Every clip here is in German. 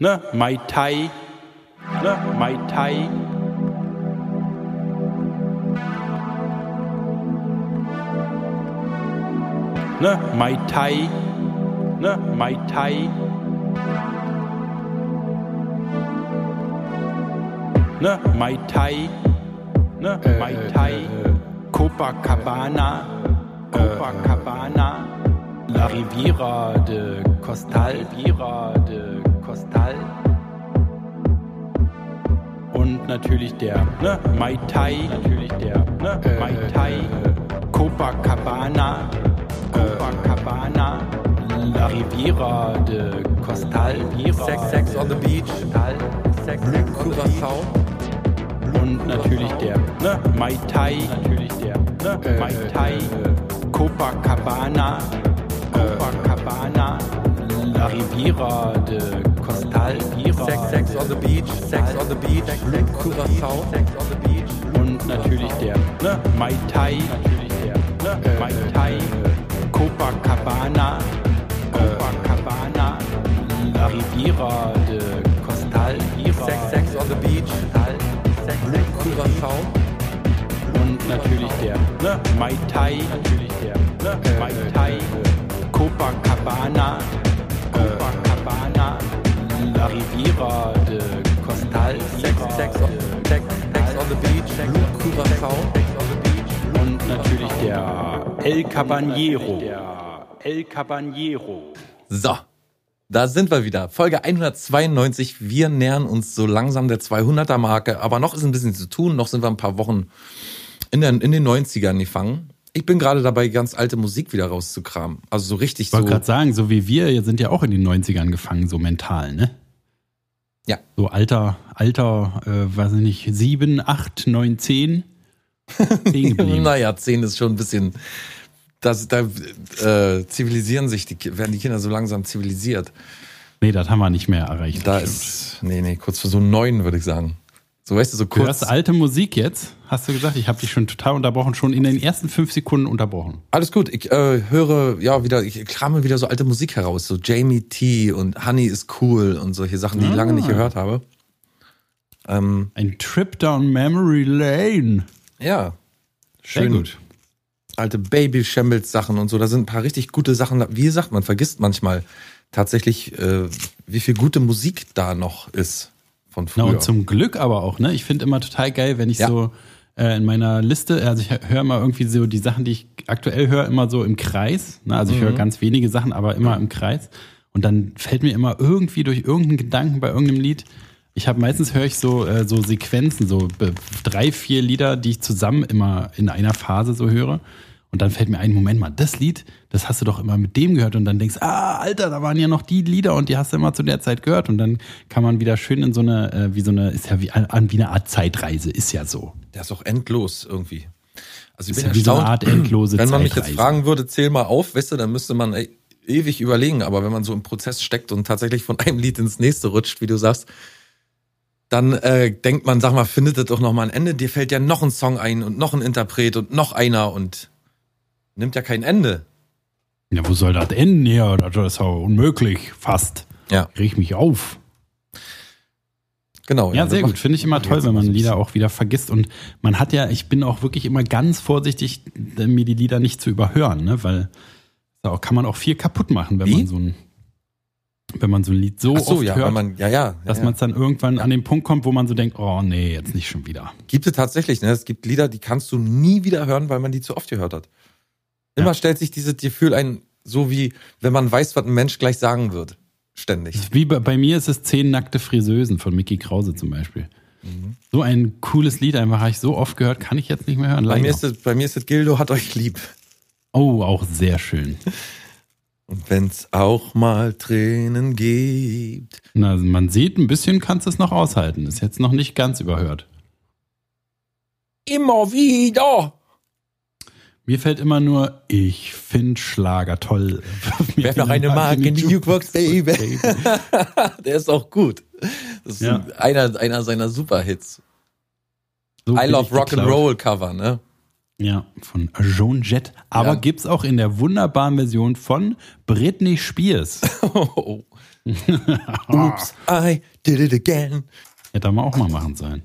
ne, Mai Tai, ne, Mai Tai. Ne, Mai Tai, ne, Mai Tai. Ne, Mai Tai, ne, Mai Tai. Copacabana, Copacabana, La Riviera de Costal, Riviera de Costal. Und natürlich der ne, Mai Tai, natürlich der ne, Mai Tai, Copacabana, Copacabana, La Riviera de Costal, Sex, Sex on the Beach, Costal, Sex, Sex on the Beach. Und natürlich der ne, Mai Tai, natürlich der ne, Mai Tai, Copacabana, Copacabana, La Riviera de Costal, Sex, Sex on the Beach, Sex on the Beach, Curaçao. Sex on the Beach. Und natürlich der ne, Mai Tai, natürlich der ne, Mai Tai, Copacabana, Copacabana, La Riviera de Costal, Sex, Sex on the Beach, Sex Curaçao. und natürlich der ne, Mai Tai, natürlich der ne, Mai Tai, Copacabana, La Riviera de Costal, Sex, Sex on, Sex, Sex on the Beach, Curaçao. und natürlich der El Caballero, der El Caballero. So, da sind wir wieder. Folge 192. Wir nähern uns so langsam der 200er Marke, aber noch ist ein bisschen zu tun. Noch sind wir ein paar Wochen in, den in den 90ern gefangen. Ich bin gerade dabei, ganz alte Musik wieder rauszukramen. Also so richtig Ich wollte so. gerade sagen, so wie wir sind ja auch in den 90ern gefangen, so mental, ne? Ja. So alter, alter, äh, weiß ich nicht, sieben, acht, neun, zehn. Naja, 10 ist schon ein bisschen. Das, da äh, zivilisieren sich die, werden die Kinder so langsam zivilisiert. Nee, das haben wir nicht mehr erreicht. Da ist, nee, nee, kurz vor so neun, würde ich sagen. So, weißt du, so Du kurz. hörst alte Musik jetzt, hast du gesagt? Ich habe dich schon total unterbrochen, schon in den ersten fünf Sekunden unterbrochen. Alles gut, ich äh, höre, ja, wieder, ich krame wieder so alte Musik heraus, so Jamie T und Honey is cool und solche Sachen, die ich lange nicht gehört habe. Ähm, Ein Trip down Memory Lane. ja, Sehr schön. gut. Alte Baby Shambles Sachen und so, da sind ein paar richtig gute Sachen. Wie gesagt, man vergisst manchmal tatsächlich, äh, wie viel gute Musik da noch ist von Na früher. und zum Glück aber auch, ne? Ich finde immer total geil, wenn ich Ja. so äh, in meiner Liste, also ich höre immer irgendwie so die Sachen, die ich aktuell höre, immer so im Kreis. Ne? Also ich höre ganz wenige Sachen, aber immer im Kreis. Und dann fällt mir immer irgendwie durch irgendeinen Gedanken bei irgendeinem Lied. Ich habe meistens höre ich so äh, so Sequenzen, so drei, vier Lieder, die ich zusammen immer in einer Phase so höre. Und dann fällt mir ein, Moment mal, das Lied, das hast du doch immer mit dem gehört und dann denkst, ah, Alter, da waren ja noch die Lieder und die hast du immer zu der Zeit gehört und dann kann man wieder schön in so eine, äh, wie so eine, ist ja wie, an, wie eine Art Zeitreise, ist ja so. Der ist auch endlos irgendwie. Also ich Ist bin ja wie so eine Art endlose wenn man mich jetzt fragen würde, zähl mal auf, weißt du, dann müsste man ey, ewig überlegen. Aber wenn man so im Prozess steckt und tatsächlich von einem Lied ins nächste rutscht, wie du sagst, dann äh, denkt man, sag mal, findet das doch noch mal ein Ende. Dir fällt ja noch ein Song ein und noch ein Interpret und noch einer und nimmt ja kein Ende. Ja, wo soll das enden hier? Das ist ja unmöglich, fast. Ja. Reg mich auf. Genau. Ja, sehr das gut. Finde ich immer toll, wenn man Lieder auch wieder vergisst. Und man hat ja, ich bin auch wirklich immer ganz vorsichtig, mir die Lieder nicht zu überhören, ne? Weil da kann man auch viel kaputt machen, wenn Wie? man so ein, wenn man so ein Lied so, so, oft ja, hört, man, ja, ja. dass ja, man es dann irgendwann an den Punkt kommt, wo man so denkt, oh nee, jetzt nicht schon wieder. Gibt es tatsächlich, ne? Es gibt Lieder, die kannst du nie wieder hören, weil man die zu oft gehört hat. Immer Ja. stellt sich dieses Gefühl ein, so wie wenn man weiß, was ein Mensch gleich sagen wird. Ständig. Wie bei, bei mir ist es Zehn nackte Friseusen von Mickey Krause zum Beispiel. Mhm. So ein cooles Lied einfach, habe ich so oft gehört, kann ich jetzt nicht mehr hören. Bei mir, ist es, bei mir ist es Gildo hat euch lieb. oh, auch sehr schön. Und wenn's auch mal Tränen gibt. Na, also man sieht, ein bisschen kannst du es noch aushalten. Ist jetzt noch nicht ganz überhört. Immer wieder. Mir fällt immer nur, ich finde Schlager toll. Werf noch eine Mark in die Jukebox, Baby. Der ist auch gut. Das ist Ja. einer, einer seiner Superhits. So I Love ich Rock and geklaut. Roll Cover, ne? Ja, von Joan Jett. Aber Ja. gibt's auch in der wunderbaren Version von Britney Spears. Oh, Oops, I did it again. Hätte man auch mal machen sollen.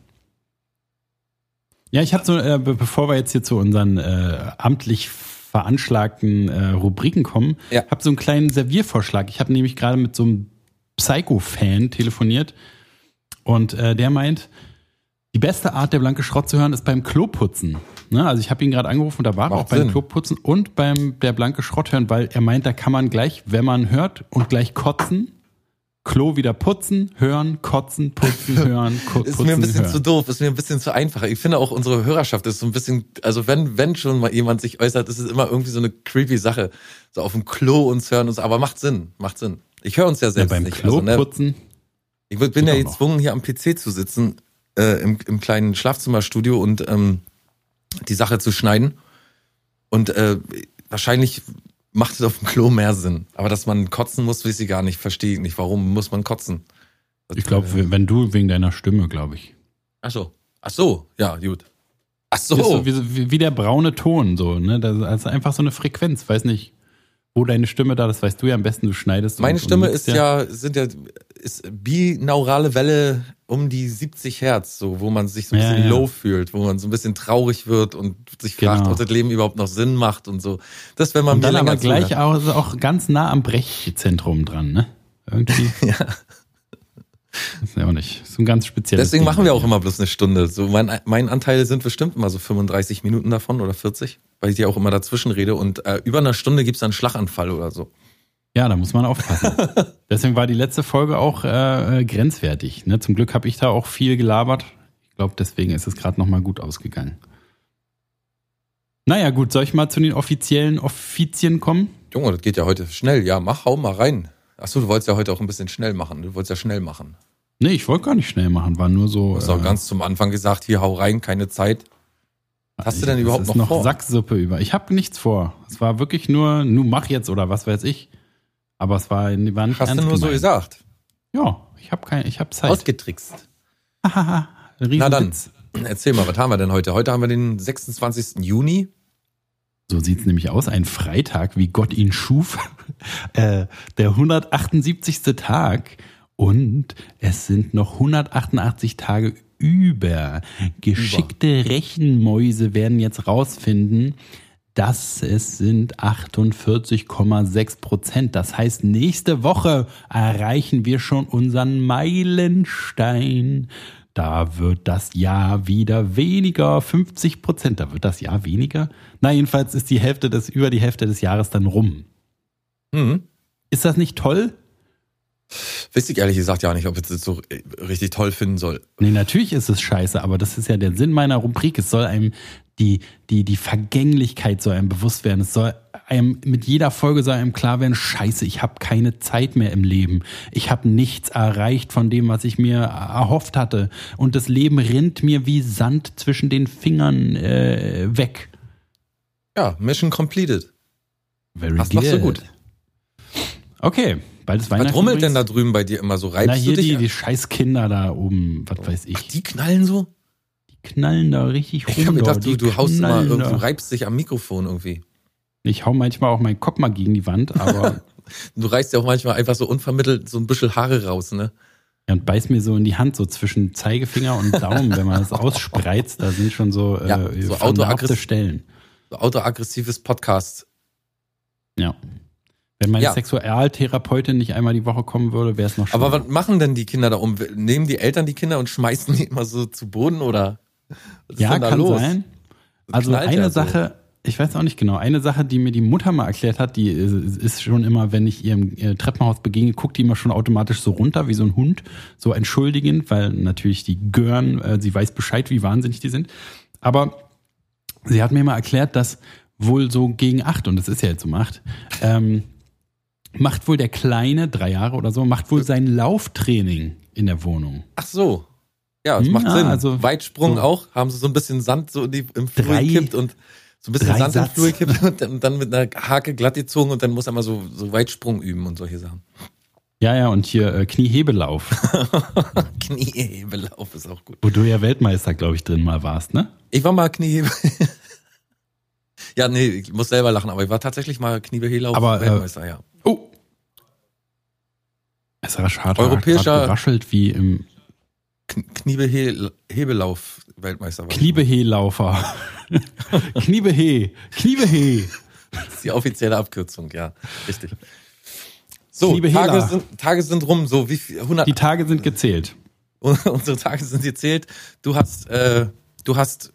Ja, ich habe so, äh, be bevor wir jetzt hier zu unseren äh, amtlich veranschlagten äh, Rubriken kommen, Ja. habe so einen kleinen Serviervorschlag. Ich habe nämlich gerade mit so einem Psycho-Fan telefoniert und äh, der meint, die beste Art, der blanke Schrott zu hören, ist beim Kloputzen. Ne? Also ich habe ihn gerade angerufen, da war er auch beim Sinn. Kloputzen und beim der blanke Schrott hören, weil er meint, da kann man gleich, wenn man hört und gleich kotzen, Klo wieder putzen, hören, kotzen, putzen, hören, ko Ist putzen, mir ein bisschen hören. zu doof, ist mir ein bisschen zu einfach. Ich finde auch unsere Hörerschaft ist so ein bisschen, also wenn, wenn schon mal jemand sich äußert, ist es immer irgendwie so eine creepy Sache. So auf dem Klo uns hören und so, aber macht Sinn, macht Sinn. Ich höre uns ja ja, selbst beim nicht. Also, ne, Kloputzen. ich bin ja gezwungen, hier am PC zu sitzen, äh, im, im kleinen Schlafzimmerstudio und ähm, die Sache zu schneiden. Und äh, wahrscheinlich macht es auf dem Klo mehr Sinn. Aber dass man kotzen muss, weiß ich gar nicht. Verstehe ich nicht. Warum muss man kotzen? Ich glaube, wenn du wegen deiner Stimme, glaube ich. Ach so. Ach so, ja, gut. Ach so. So wie, wie, wie der braune Ton, so, ne? Das ist einfach so eine Frequenz. Weiß nicht, wo deine Stimme da, das weißt du ja am besten, du schneidest. Meine und, Stimme und ist ja, sind ja, ist binaurale Welle um die 70 Hertz, so, wo man sich so ein Ja, bisschen ja. low fühlt, wo man so ein bisschen traurig wird und sich fragt, Genau. ob das Leben überhaupt noch Sinn macht und so. Das, wenn man Und mir dann aber gleich auch, also auch ganz nah am Brechzentrum dran, ne? Irgendwie. Ja. Ist ja auch nicht. So ein ganz spezielles. Deswegen Ding. machen wir auch immer bloß eine Stunde. So, mein, mein Anteil sind bestimmt immer so 35 Minuten davon oder 40, weil ich ja auch immer dazwischen rede und äh, über einer Stunde gibt's dann einen Schlaganfall oder so. Ja, da muss man aufpassen. Deswegen war die letzte Folge auch äh, äh, grenzwertig. Ne? Zum Glück habe ich da auch viel gelabert. Ich glaube, deswegen ist es gerade nochmal gut ausgegangen. Naja, gut, soll ich mal zu den offiziellen Offizien kommen? Junge, das geht ja heute schnell. Ja, mach, hau mal rein. Ach so, du wolltest ja heute auch ein bisschen schnell machen. Du wolltest ja schnell machen. Nee, ich wollte gar nicht schnell machen, war nur so. Du hast auch äh, ganz zum Anfang gesagt, hier hau rein, keine Zeit. hast du denn überhaupt noch noch vor? Sacksuppe über? Ich habe nichts vor. Es war wirklich nur, nu mach jetzt oder was weiß ich. Aber es war, war nicht Hast du ernst nur so gemeint. gesagt. Ja, ich habe kein, ich habe Zeit. Ausgetrickst. Hahaha, Na dann, erzähl mal, was haben wir denn heute? Heute haben wir den 26. Juni. So sieht's nämlich aus, ein Freitag, wie Gott ihn schuf. äh, der 178. Tag. Und es sind noch 188 Tage über. Geschickte Rechenmäuse werden jetzt rausfinden, dass es sind 48,6 Prozent. Das heißt, nächste Woche erreichen wir schon unseren Meilenstein. Da wird das Jahr wieder weniger, 50 Prozent. Da wird das Jahr weniger. Na, jedenfalls ist die Hälfte des, über die Hälfte des Jahres dann rum. Hm. Ist das nicht toll? Weiß ich ehrlich gesagt ja nicht, ob ich das so richtig toll finden soll. Nee, natürlich ist es scheiße, aber das ist ja der Sinn meiner Rubrik. Es soll einem die, die, die Vergänglichkeit soll einem bewusst werden. Es soll einem, mit jeder Folge soll einem klar werden, scheiße, ich habe keine Zeit mehr im Leben. Ich habe nichts erreicht von dem, was ich mir erhofft hatte. Und das Leben rinnt mir wie Sand zwischen den Fingern äh, weg. Ja, Mission completed. Very Das machst du gut. Okay, bald ist Weihnachten. Was rummelt denn da übrigens. drüben bei dir immer so? Reibst Na, hier du dich? die, an? die scheiß Kinder da oben, was weiß ich. Ach, die knallen so? Die knallen da richtig rum. Ich habe gedacht, da. du, du haust immer, da. du reibst dich am Mikrofon irgendwie. Ich hau manchmal auch meinen Kopf mal gegen die Wand, aber Du reißt ja auch manchmal einfach so unvermittelt so ein bisschen Haare raus, ne? ja, und beiß mir so in die Hand, so zwischen Zeigefinger und Daumen, wenn man das ausspreizt, da sind schon so, Ja, äh, so vernarbte autoaggress- Stellen. So autoaggressives Podcast. Ja. Wenn meine Ja. Sexualtherapeutin nicht einmal die Woche kommen würde, wäre es noch schlimmer. Aber was machen denn die Kinder da um? Nehmen die Eltern die Kinder und schmeißen die immer so zu Boden oder? Was ist ja, kann los? sein. Also knallt eine ja so. Sache, ich weiß auch nicht genau, eine Sache, die mir die Mutter mal erklärt hat, die ist schon immer, wenn ich ihr im Treppenhaus begegne, guckt die immer schon automatisch so runter, wie so ein Hund, so entschuldigend, weil natürlich die Gören, äh, sie weiß Bescheid, wie wahnsinnig die sind. Aber sie hat mir mal erklärt, dass wohl so gegen acht, und es ist ja jetzt um acht, ähm, macht wohl der Kleine, drei Jahre oder so, macht wohl sein Lauftraining in der Wohnung. Ach so. Ja, das Hm, macht ja, Sinn. also Weitsprung so- auch. Haben sie so ein bisschen Sand so in die, im Flur gekippt und so ein bisschen drei Sand Satz. im Flur gekippt und dann, dann mit einer Hake glatt gezogen und dann muss er mal so, so Weitsprung üben und solche Sachen. Ja, ja, und hier äh, Kniehebelauf, Kniehebelauf ist auch gut. wo du ja Weltmeister, glaube ich, drin mal warst, ne? Ich war mal Kniehebe. ja, nee, ich muss selber lachen, aber ich war tatsächlich mal Kniehebelauf Aber, äh, Weltmeister, ja. Oh. Es hat Europäischer- geraschelt wie im Kniebehebelauf Weltmeister. Kniebehe-Laufer. Kniebehe. Kniebehe. Das ist die offizielle Abkürzung, ja. Richtig. So. Tage sind, Tage sind rum, so wie viel, 100, Die Tage sind gezählt. unsere Tage sind gezählt. Du hast, äh, du hast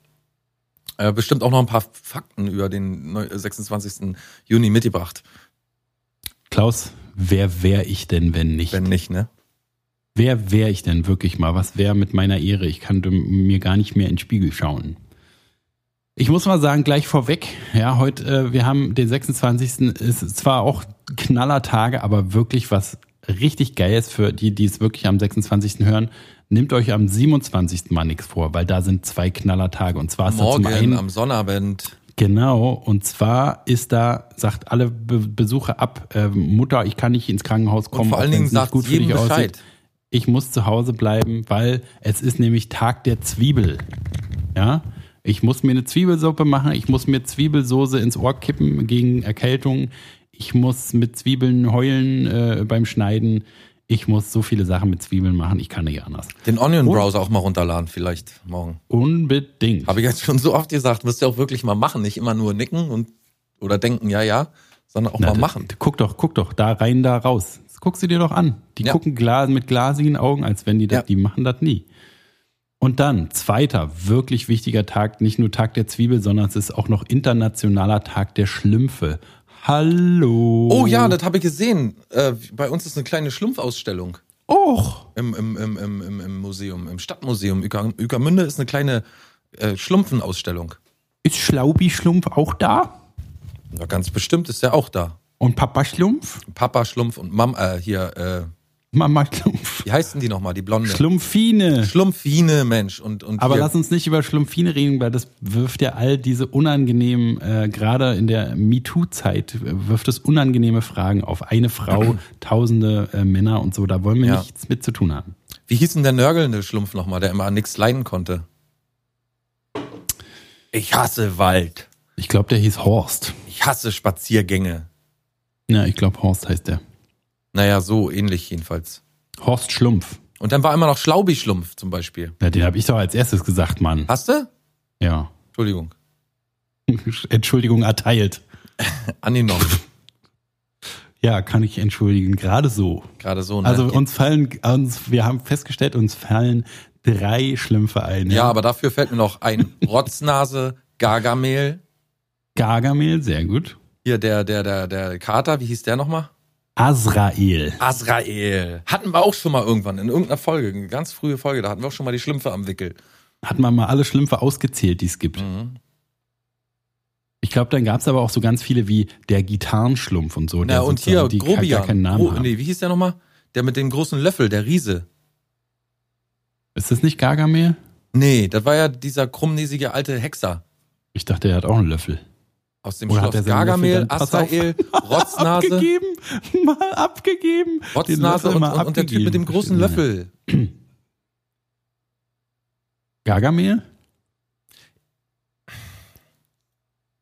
äh, bestimmt auch noch ein paar Fakten über den neu- 26. Juni mitgebracht. Klaus, wer wäre ich denn, wenn nicht? Wenn nicht, ne? Wer wäre ich denn wirklich mal? Was wäre mit meiner Ehre? Ich kann mir gar nicht mehr in den Spiegel schauen. Ich muss mal sagen, gleich vorweg, ja, heute, äh, wir haben den 26. ist zwar auch Knallertage, aber wirklich was richtig Geiles für die, die es wirklich am 26. hören. Nehmt euch am 27. mal nichts vor, weil da sind zwei Knallertage. Und zwar ist da zum Morgen einen am Sonnabend. Genau, und zwar ist da, sagt alle Be Besucher ab, äh, Mutter, ich kann nicht ins Krankenhaus kommen. Und vor allen Dingen sagt gut für jedem Bescheid. aussieht. Ich muss zu Hause bleiben, weil es ist nämlich Tag der Zwiebel. Ja, ich muss mir eine Zwiebelsuppe machen, ich muss mir Zwiebelsoße ins Ohr kippen gegen Erkältung, ich muss mit Zwiebeln heulen äh, beim Schneiden, ich muss so viele Sachen mit Zwiebeln machen, ich kann nicht anders. Den Onion Browser auch mal runterladen, vielleicht morgen. Unbedingt. Habe ich jetzt schon so oft gesagt, müsst ihr auch wirklich mal machen. Nicht immer nur nicken und oder denken, ja, ja, sondern auch Na, mal machen. Guck doch, guck doch, da rein, da raus. Guckst du dir doch an. Die Ja. gucken glas, mit glasigen Augen, als wenn die das, Ja. die machen das nie. Und dann, zweiter, wirklich wichtiger Tag, nicht nur Tag der Zwiebel, sondern es ist auch noch internationaler Tag der Schlümpfe. Hallo. Oh ja, das habe ich gesehen. Äh, bei uns ist eine kleine Schlumpfausstellung Och. im, im, im, im, im, Museum, im Stadtmuseum. Ueckermünde ist eine kleine äh, Schlumpfenausstellung. Ist Schlaubi-Schlumpf auch da? Ja, ganz bestimmt ist der auch da. Und Papa Schlumpf? Papa Schlumpf und Mam, äh, hier, äh, Mama Schlumpf. wie heißen die nochmal, die Blonde? Schlumpfine. Schlumpfine, Mensch. Und, und Aber hier, lass uns nicht über Schlumpfine reden, weil das wirft ja all diese unangenehmen, äh, gerade in der MeToo-Zeit, wirft es unangenehme Fragen auf eine Frau, tausende äh, Männer und so. Da wollen wir Ja. nichts mit zu tun haben. wie hieß denn der nörgelnde Schlumpf nochmal, der immer an nichts leiden konnte? Ich hasse Wald. Ich glaube, der hieß Horst. Ich hasse Spaziergänge. Ja, ich glaube, Horst heißt der. Naja, so ähnlich jedenfalls. Horst Schlumpf. Und dann war immer noch Schlaubi-Schlumpf zum Beispiel. Ja, den habe ich doch als erstes gesagt, Mann. Hast du? Ja. Entschuldigung. Entschuldigung erteilt. Angenommen. Ja, kann ich entschuldigen. Gerade so. Gerade so. Ne? Also uns fallen, uns, wir haben festgestellt, uns fallen drei Schlümpfe ein. ja, aber dafür fällt mir noch ein Rotznase, Gargamel. Gargamel, sehr gut. Hier der, der, der, der Kater, wie hieß der nochmal? Azrael. Azrael. Hatten wir auch schon mal irgendwann in irgendeiner Folge, eine ganz frühe Folge, da hatten wir auch schon mal die Schlümpfe am Wickel. Hat man mal alle Schlümpfe ausgezählt, die es gibt. Mhm. Ich glaube, dann gab es aber auch so ganz viele wie der Gitarrenschlumpf und so. Na, und hier, die Grobian. gar keinen Namen Gro haben. nee, wie hieß der nochmal? Der mit dem großen Löffel, der Riese. Ist das nicht Gargamel? Nee, das war ja dieser krummnäsige alte Hexer Ich dachte, er hat auch einen Löffel. Aus dem Oder er seinen Gargamel. Azrael, Rotznase, Abgegeben, mal abgegeben. Rotznase und, mal und, der Typ mit dem abgegeben. großen Löffel. Gargamel?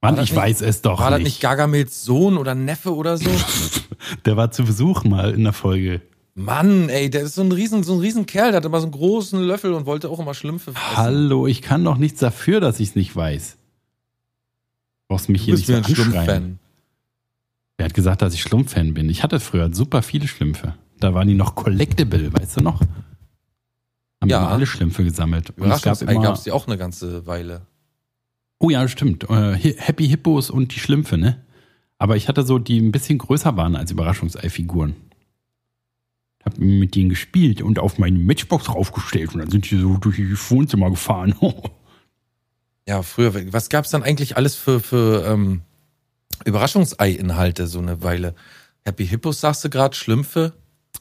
Mann, das ich nicht- weiß es doch War das nicht. nicht Gargamels Sohn oder Neffe oder so? Der war zu Besuch mal in der Folge. Mann, ey, der ist so ein riesen, so ein riesen Kerl, der hat immer so einen großen Löffel und wollte auch immer Schlümpfe fressen. Hallo, ich kann doch nichts dafür, dass ich es nicht weiß. Du brauchst mich Du hier nicht so ein anschreien. Schlumpffan. Er hat gesagt, dass ich Schlumpffan bin. Ich hatte früher super viele Schlümpfe. Da waren die noch collectible, weißt du noch? Haben Ja. alle Schlümpfe gesammelt. Und es gab Überraschungsei gab es die auch eine ganze Weile. oh ja, stimmt. Äh, Happy Hippos und die Schlümpfe, ne? Aber ich hatte so, die ein bisschen größer waren als Überraschungsei-Figuren. Hab mit denen gespielt und auf meine Matchbox draufgestellt und dann sind die so durch die Wohnzimmer gefahren. Ja, früher, was gab's dann eigentlich alles für, für ähm, Überraschungsei-Inhalte so eine Weile? Happy Hippos sagst du gerade, Schlümpfe?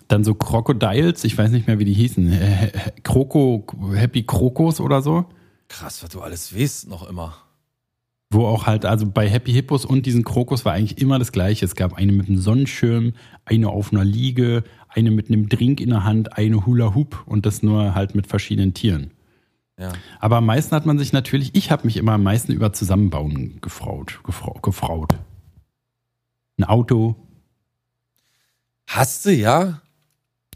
Dann so Crocodiles, ich weiß nicht mehr, wie die hießen. Äh, äh, Kroko, Happy Krokos oder so. Krass, was du alles weißt noch immer. Wo auch halt, also bei Happy Hippos und diesen Krokos war eigentlich immer das Gleiche. Es gab eine mit einem Sonnenschirm, eine auf einer Liege, eine mit einem Drink in der Hand, eine Hula Hoop und das nur halt mit verschiedenen Tieren. Ja. Aber am meisten hat man sich natürlich, ich habe mich immer am meisten über Zusammenbauen gefraut, gefraut, gefraut. Ein Auto, Hast du, ja?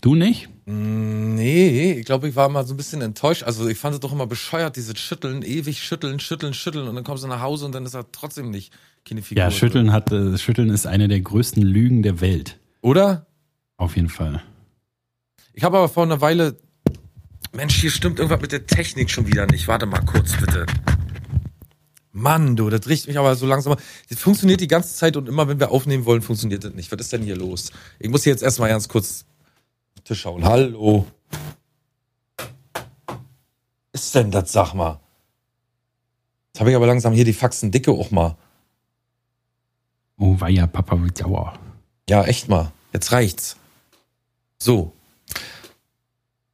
Du nicht? Nee, ich glaube, ich war mal so ein bisschen enttäuscht. Also ich fand es doch immer bescheuert, dieses Schütteln, ewig schütteln, schütteln, schütteln und dann kommst du nach Hause und dann ist er trotzdem nicht keine Figur. Ja, Schütteln hat, äh, Schütteln ist eine der größten Lügen der Welt. Oder? Auf jeden Fall. Ich habe aber vor einer Weile. Mensch, hier stimmt irgendwas mit der Technik schon wieder nicht. Warte mal kurz, bitte. Mann, du, das riecht mich aber so langsam. Das funktioniert die ganze Zeit und immer, wenn wir aufnehmen wollen, funktioniert das nicht. Was ist denn hier los? Ich muss hier jetzt erstmal ganz kurz auf den Tisch schauen. Hallo. Was ist denn das, sag mal? Jetzt habe ich aber langsam hier die Faxen dicke auch mal. Oh, weia, Papa wird sauer. Ja, echt mal. Jetzt reicht's. So.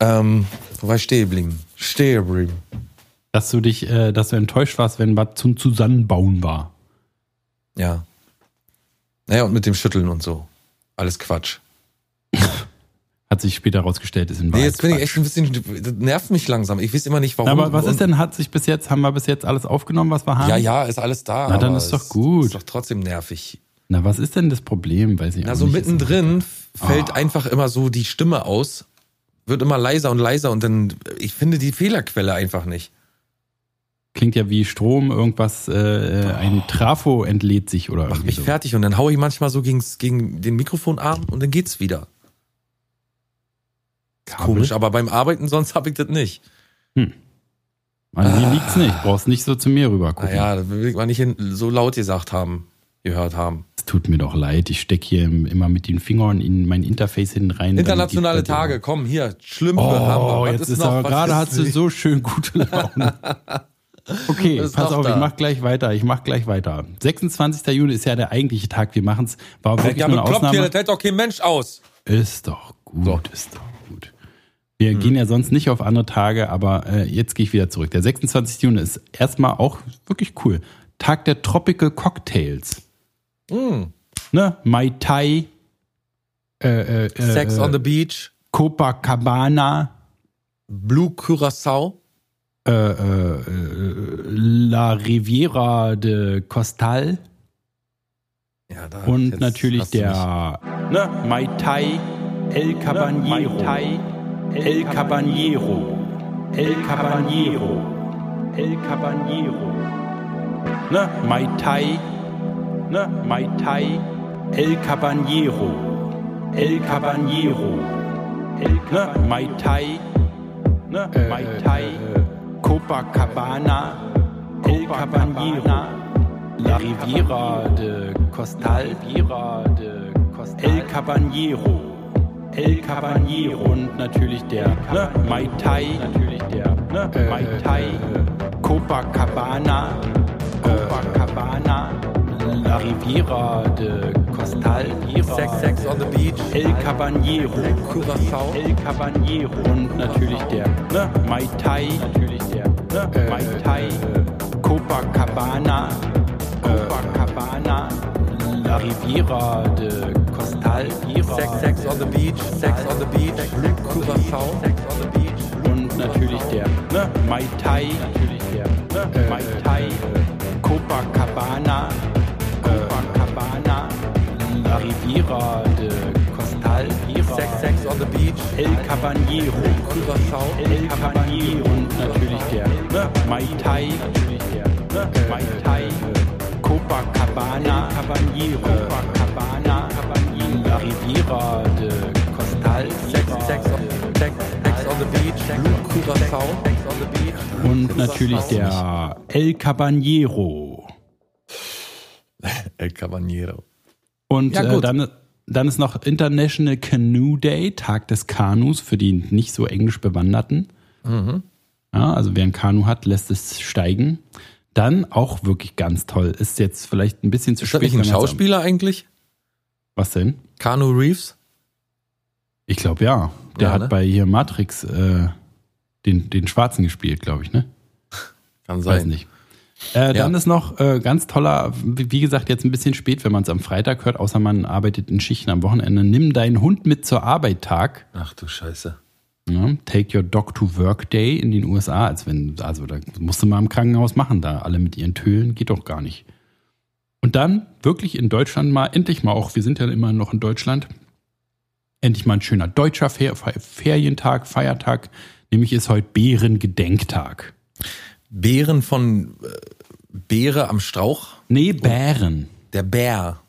Ähm, wo war ich stehen geblieben? Stehen geblieben. Dass du dich, äh, dass du enttäuscht warst, wenn was zum Zusammenbauen war. Ja. Naja, und mit dem Schütteln und so. Alles Quatsch. Hat sich später rausgestellt, ist in Nee, Wahrheit jetzt bin ich Quatsch. echt ein bisschen, das nervt mich langsam. Ich weiß immer nicht, warum. Aber was ist denn, hat sich bis jetzt, haben wir bis jetzt alles aufgenommen, was wir haben? Ja, ja, ist alles da. Na, dann ist doch gut. Ist doch trotzdem nervig. Na, was ist denn das Problem? Weiß ich Na, so mittendrin fällt Ah. einfach immer so die Stimme aus, wird immer leiser und leiser und dann, ich finde die Fehlerquelle einfach nicht. Klingt ja wie Strom, irgendwas, äh, ein Trafo entlädt sich oder irgendwie mich so. fertig und dann hau ich manchmal so gegens, gegen den Mikrofonarm und dann geht's wieder. Kabel? Komisch, aber beim Arbeiten sonst hab ich das nicht. An mir liegt's nicht. Brauchst nicht so zu mir rüber gucken. Naja, das will ich mal nicht so laut gesagt haben, gehört haben. Es tut mir doch leid. Ich stecke hier im- immer mit den Fingern in mein Interface hinten rein. Internationale Tage, komm hier, Schlümpfe Oh, haben wir. Jetzt ist noch? aber gerade ist hast du so schön gute Laune. Okay, ist pass auf, da? ich mach gleich weiter. Ich mach gleich weiter. 26. Juni ist ja der eigentliche Tag. Wir machen's. War wirklich Ja, nur eine bekloppt hier, Ausnahme. das hält doch kein Mensch aus. Ist doch gut, So. ist doch gut. Wir gehen ja sonst nicht auf andere Tage, aber äh, jetzt gehe ich wieder zurück. Der 26. Juni ist erstmal auch wirklich cool. Tag der Tropical Cocktails. Mm. Ne? Mai Tai, äh, äh, Sex äh, on the Beach, Copacabana, Blue Curacao. äh, äh, La Riviera de Costal. Ja, und natürlich der ne, Mai Tai, El Caballero, El Caballero, El Caballero, El Caballero, ne, Mai Tai, ne, Mai Tai, El Caballero, El Caballero, El ne, Mai Tai, ne, Mai Tai, Copacabana, El Caballero, La Riviera de Costal, Riviera de Costal, El Caballero, El Caballero und natürlich der ne, Mai Tai, natürlich der ne, Mai Tai, Copacabana, Copacabana, La Riviera de Costal, Sex, Sex on the Beach. El Caballero, Curacao. El Caballero und natürlich der ne, Mai Tai, natürlich der ne, Mai Tai, Copacabana, Copacabana, La Riviera de Costal, Sex, Sex on the Beach. Sex on the Beach. Curacao. Sex on the Beach. und natürlich der ne, Mai Tai, natürlich der ne, Mai Tai, Copacabana, Copacabana, La Riviera de Costal, Sex, Sex on the Beach. El Caballero, Curacao. El Caballero. Und natürlich der ne, Mai Tai, natürlich der ne, Mai Tai, Copacabana, Caballero, Copacabana, La Riviera de Costal, Sex. Sex on the Beach. und natürlich der El Caballero. El Caballero. Und Ja, äh, dann, dann ist noch International Canoe Day, Tag des Kanus für die nicht so englisch Bewanderten. Mhm. Ja, also wer ein Kanu hat, lässt es steigen. Dann auch wirklich ganz toll. Ist jetzt vielleicht ein bisschen zu Ist spät. nicht ein Schauspieler eigentlich? Was denn? Keanu Reeves? Ich glaube ja. Der Ja, hat ne? bei hier Matrix äh, den, den Schwarzen gespielt, glaube ich, ne? Kann Weiß nicht. Äh, dann Ja. ist noch äh, ganz toller, wie gesagt, jetzt ein bisschen spät, wenn man es am Freitag hört, außer man arbeitet in Schichten am Wochenende. Nimm deinen Hund mit zur Arbeit Tag. Ach du Scheiße. Ja, take your dog to work day in den USA, als wenn, also da musst du mal im Krankenhaus machen, da alle mit ihren Tölen, geht doch gar nicht. Und dann wirklich in Deutschland mal, endlich mal auch, wir sind ja immer noch in Deutschland, endlich mal ein schöner deutscher Fer Fer Ferientag, Feiertag. Nämlich ist heute Bärengedenktag. Beeren von äh, Beere am Strauch? Nee, Bären. Der Bär.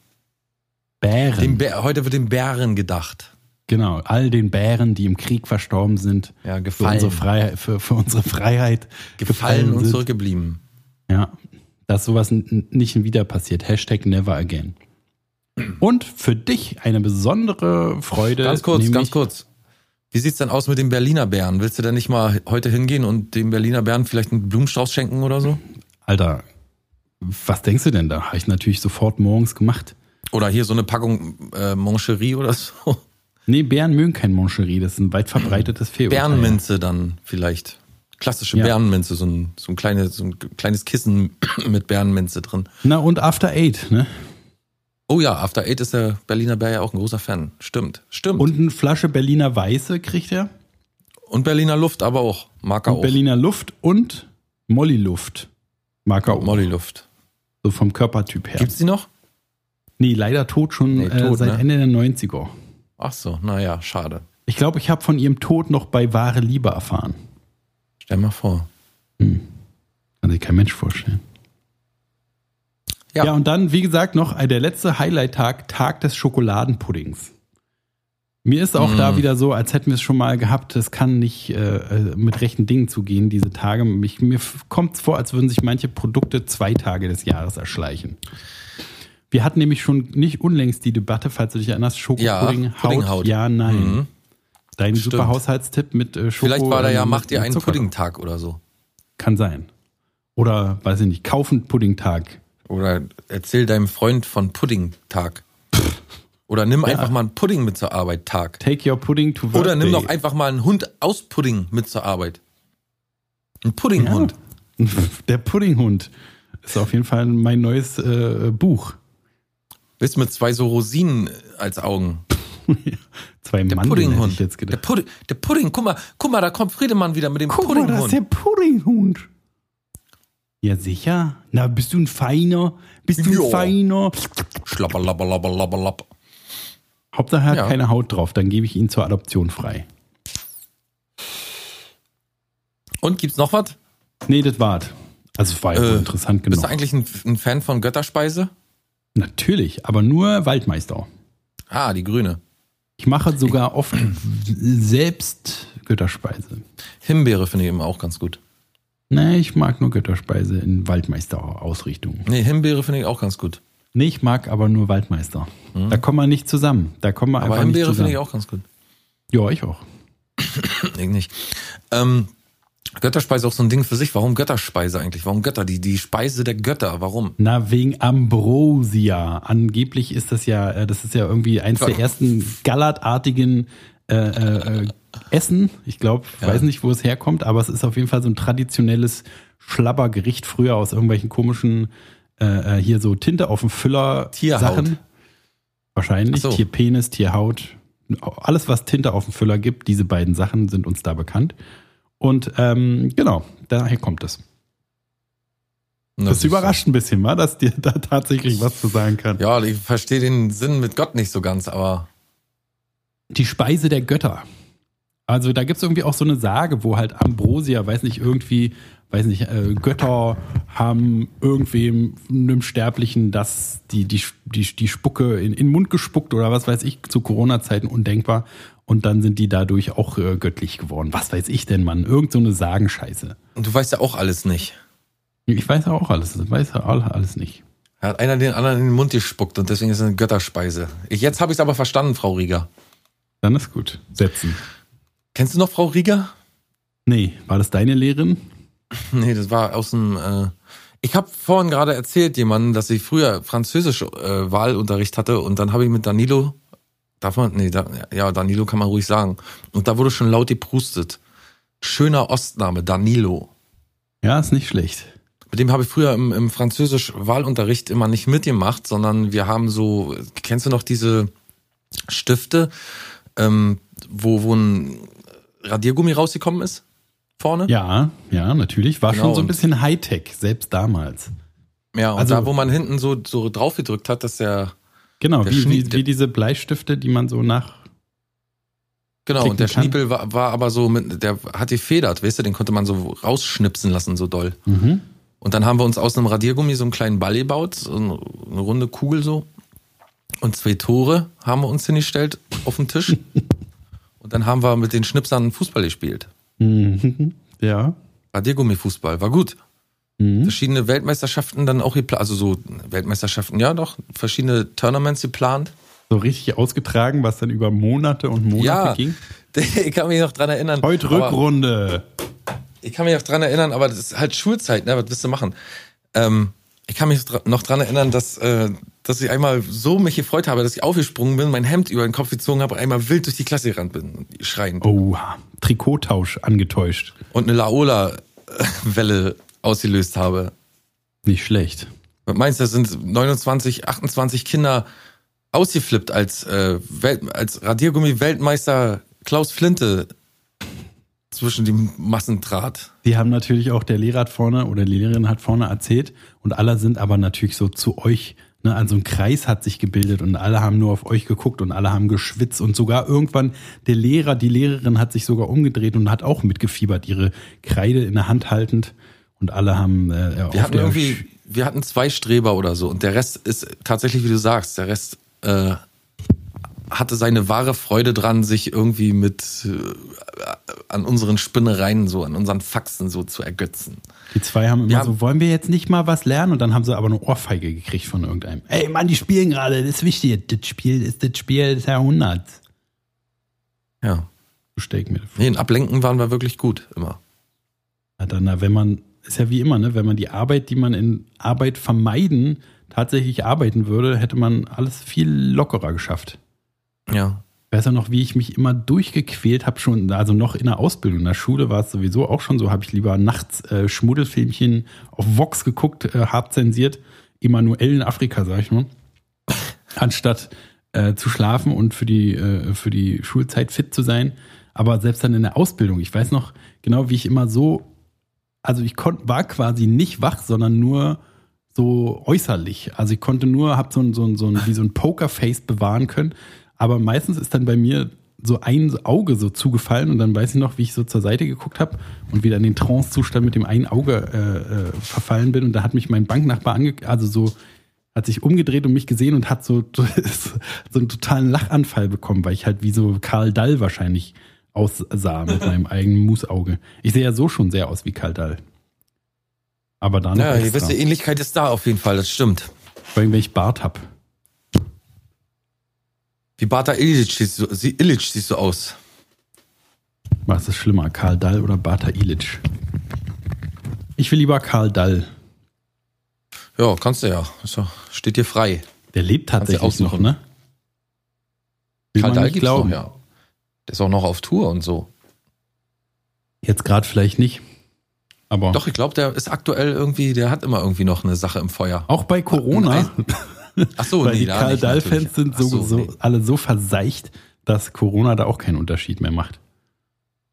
Bären. Dem Bär. Heute wird dem Bären gedacht. Genau, all den Bären, die im Krieg verstorben sind. Ja, Für gefallen. unsere Freiheit, für, für unsere Freiheit. Gefallen und sind. zurückgeblieben. Ja, dass sowas nicht wieder passiert. Hashtag never again. Und für dich eine besondere Freude. Ganz kurz, ganz kurz. Wie sieht's denn aus mit dem Berliner Bären? Willst du denn nicht mal heute hingehen und dem Berliner Bären vielleicht einen Blumenstrauß schenken oder so? Alter, was denkst du denn da? Habe ich natürlich sofort morgens gemacht. Oder hier so eine Packung äh, Moncherie oder so? Nee, Bären mögen kein Moncherie. Das ist ein weit verbreitetes Fehlurteil. Bärenminze dann vielleicht. Klassische Ja. Bärenminze, so ein, so, ein kleine, so ein kleines Kissen mit Bärenminze drin. Na und After Eight, ne? Oh ja, After Eight ist der Berliner Bär ja auch ein großer Fan. Stimmt, stimmt. Und eine Flasche Berliner Weiße kriegt er. Und Berliner Luft aber auch. Mag er Und auch. Berliner Luft und Molly Luft. Mag er auch. Molly Luft. So vom Körpertyp her. Gibt's die noch? Nee, leider tot schon Nee, äh, tot, seit ne? Ende der 90er. Ach so, naja, schade. Ich glaube, ich habe von ihrem Tod noch bei Wahre Liebe erfahren. Stell mal vor. Kann sich kein Mensch vorstellen. Ja. Ja, und dann, wie gesagt, noch der letzte Highlight-Tag, Tag des Schokoladenpuddings. Mir ist auch Mm. da wieder so, als hätten wir es schon mal gehabt, es kann nicht äh, äh, mit rechten Dingen zugehen, diese Tage. Mich, mir kommt es vor, als würden sich manche Produkte zwei Tage des Jahres erschleichen. Wir hatten nämlich schon nicht unlängst die Debatte, falls du dich erinnerst, Schokopudding, Ja, Haut, Puddinghaut. ja, nein. Mhm. Dein Stimmt. super Haushaltstipp mit äh, Schoko. Vielleicht war da ja, äh, macht ihr einen. Puddingtag oder so. Kann sein. Oder, weiß ich nicht, kaufen Puddingtag. Oder erzähl deinem Freund von Puddingtag. Oder nimm einfach mal einen Pudding mit zur Arbeit, Tag. Take your pudding to work. Oder nimm day. doch einfach mal einen Hund aus Pudding mit zur Arbeit. Ein Puddinghund. Ja. Der Puddinghund ist auf jeden Fall mein neues äh, Buch. Bist mit zwei so Rosinen als Augen. Zwei Der Mandeln hätte Puddinghund. ich jetzt Der, gedacht. Pudding, der Pudding, guck mal, guck mal, da kommt Friedemann wieder mit dem Guck mal, das ist Puddinghund. der Puddinghund. Ja, sicher. Na, bist du ein Feiner? Bist du ein Ja. Feiner? Schlapper, lapper, lapper, lapper, lapper. Hauptsache er hat Ja. keine Haut drauf, dann gebe ich ihn zur Adoption frei. Und gibt's noch was? Nee, das war's. Also es war ja Äh, interessant Bist genug. du eigentlich ein, ein Fan von Götterspeise? Natürlich, aber nur Waldmeister. Ah, die grüne. Ich mache sogar oft selbst Götterspeise. Himbeere finde ich immer auch ganz gut. Nee, ich mag nur Götterspeise in Waldmeister-Ausrichtung. Nee, Himbeere finde ich auch ganz gut. Nee, ich mag aber nur Waldmeister. Da kommen wir nicht zusammen. Da kommen wir. Aber einfach Himbeere finde ich auch ganz gut. Ja, ich auch. Ich nicht. Ähm, Götterspeise auch so ein Ding für sich. Warum Götterspeise eigentlich? Warum Götter? Die, die Speise der Götter. Warum? Na, wegen Ambrosia. Angeblich ist das ja, äh, das ist ja irgendwie eins der ersten gallertartigen äh, äh, äh, Essen. Ich glaube, Ja. weiß nicht, wo es herkommt, aber es ist auf jeden Fall so ein traditionelles Schlabbergericht früher aus irgendwelchen komischen, äh, äh, hier so Tinte auf dem Füller Tierhaut. Sachen. Wahrscheinlich. So. Tierpenis, Tierhaut. Alles, was Tinte auf dem Füller gibt, diese beiden Sachen sind uns da bekannt. Und ähm, genau, daher kommt es. Das du. überrascht ein bisschen, wa, dass dir da tatsächlich was zu sagen kann. Ja, ich verstehe den Sinn mit Gott nicht so ganz, aber Die Speise der Götter. Also da gibt es irgendwie auch so eine Sage, wo halt Ambrosia, weiß nicht, irgendwie, weiß nicht, äh, Götter haben irgendwem, einem Sterblichen, das, die, die, die, die Spucke in, in den Mund gespuckt oder was weiß ich, zu Corona-Zeiten undenkbar. Und dann sind die dadurch auch äh, göttlich geworden. Was weiß ich denn, Mann? Irgend so eine Sagenscheiße. du weißt ja auch alles nicht. Ich weiß ja auch alles, ich weiß ja alles nicht. Da hat einer den anderen in den Mund gespuckt und deswegen ist es eine Götterspeise. Ich, jetzt habe ich es aber verstanden, Frau Rieger. Dann ist gut. Setzen. Kennst du noch Frau Rieger? Nee, war das deine Lehrerin? Nee, das war aus dem. Äh ich habe vorhin gerade erzählt jemandem, dass ich früher Französisch äh, Wahlunterricht hatte und dann habe ich mit Danilo, darf man, nee, da, ja, Danilo kann man ruhig sagen. Und da wurde schon laut geprustet. Schöner Ostname, Danilo. Ja, ist nicht schlecht. Mit dem habe ich früher im, im Französisch Wahlunterricht immer nicht mitgemacht, sondern wir haben so, kennst du noch diese Stifte, ähm, wo, wo ein Radiergummi rausgekommen ist? Vorne? Ja, ja, natürlich. War Genau, schon so ein bisschen Hightech, selbst damals. Ja, und Also- da, wo man hinten so, so drauf gedrückt hat, dass der Genau, Der wie, wie, Schnitt- wie diese Bleistifte, die man so nach Genau, und der kann. Schniepel war, war aber so, mit, der hat gefedert, weißt du, den konnte man so rausschnipsen lassen, so doll. Mhm. Und dann haben wir uns aus einem Radiergummi so einen kleinen Ball gebaut, so eine, eine runde Kugel so. Und zwei Tore haben wir uns hingestellt auf den Tisch. und dann haben wir mit den Schnipsern Fußball gespielt. Mhm. Ja. Radiergummi-Fußball, war gut. Mhm. Verschiedene Weltmeisterschaften dann auch geplant, also so Weltmeisterschaften, ja doch, verschiedene Tournaments geplant. So richtig ausgetragen, was dann über Monate und Monate Ja, ging. ich kann mich noch dran erinnern. Heute Rückrunde. Ich kann mich auch dran erinnern, aber das ist halt Schulzeit, ne? Was willst du machen? Ähm, ich kann mich noch dran erinnern, dass, äh, dass ich einmal so mich gefreut habe, dass ich aufgesprungen bin, mein Hemd über den Kopf gezogen habe und einmal wild durch die Klasse gerannt bin, schreiend. Oh, Trikottausch angetäuscht. Und eine Laola-Welle ausgelöst habe. Nicht schlecht. Was meinst du, das sind 29, 28 Kinder ausgeflippt, als, äh, Welt, als Radiergummi-Weltmeister Klaus Flinte zwischen die Massen trat. Die haben natürlich auch, der Lehrer hat vorne oder die Lehrerin hat vorne erzählt und alle sind aber natürlich so zu euch. Ne, also ein Kreis hat sich gebildet und alle haben nur auf euch geguckt und alle haben geschwitzt und sogar irgendwann der Lehrer, die Lehrerin hat sich sogar umgedreht und hat auch mitgefiebert, ihre Kreide in der Hand haltend und alle haben äh, Wir hatten irgendwie, wir hatten zwei Streber oder so und der Rest ist tatsächlich, wie du sagst, der Rest äh, hatte seine wahre Freude dran, sich irgendwie mit äh, an unseren Spinnereien so, an unseren Faxen so zu ergötzen. Die zwei haben immer haben- so, wollen wir jetzt nicht mal was lernen? Und dann haben sie aber eine Ohrfeige gekriegt von irgendeinem. Ey Mann, die spielen gerade, das ist wichtig. Das Spiel ist das Spiel des Jahrhunderts. Ja. Ich mir vor. Nee, in Ablenken waren wir wirklich gut immer. Ja, dann, na, wenn man, ist ja wie immer, ne, wenn man die Arbeit, die man in Arbeit vermeiden, tatsächlich arbeiten würde, hätte man alles viel lockerer geschafft. Ja. Ich weiß ja noch, wie ich mich immer durchgequält habe, schon, also noch in der Ausbildung. In der Schule war es sowieso auch schon so, habe ich lieber nachts äh, Schmuddelfilmchen auf Vox geguckt, äh, hart zensiert, Emanuel in Afrika, sag ich nur, anstatt äh, zu schlafen und für die, äh, für die Schulzeit fit zu sein. Aber selbst dann in der Ausbildung, ich weiß noch genau, wie ich immer so, also ich konnt, war quasi nicht wach, sondern nur so äußerlich. Also ich konnte nur, hab so ein, so ein, so ein, wie so ein Pokerface bewahren können. Aber meistens ist dann bei mir so ein Auge so zugefallen und dann weiß ich noch, wie ich so zur Seite geguckt habe und wieder in den Trance-Zustand mit dem einen Auge äh, äh, verfallen bin und da hat mich mein Banknachbar ange also so hat sich umgedreht und mich gesehen und hat so so einen totalen Lachanfall bekommen, weil ich halt wie so Karl Dall wahrscheinlich aussah mit meinem eigenen Musauge. Ich sehe ja so schon sehr aus wie Karl Dall. Aber da noch Ja, die extra. gewisse Ähnlichkeit ist da auf jeden Fall, das stimmt. Vor allem, wenn ich Bart hab. Wie Bata Illich siehst du, Illich siehst du aus. Was ist schlimmer, Karl Dall oder Bata Ilic? Ich will lieber Karl Dall. Ja, kannst du ja. Steht dir frei. Der lebt tatsächlich noch, ne? Will Karl nicht gibt's glauben. noch, ja. Der ist auch noch auf Tour und so. Jetzt gerade vielleicht nicht. Aber Doch, ich glaube, der ist aktuell irgendwie, der hat immer irgendwie noch eine Sache im Feuer. auch bei Corona, Ach so, weil die da Karl natürlich. sind Ach so, so, nee. alle so verseicht, dass Corona da auch keinen Unterschied mehr macht.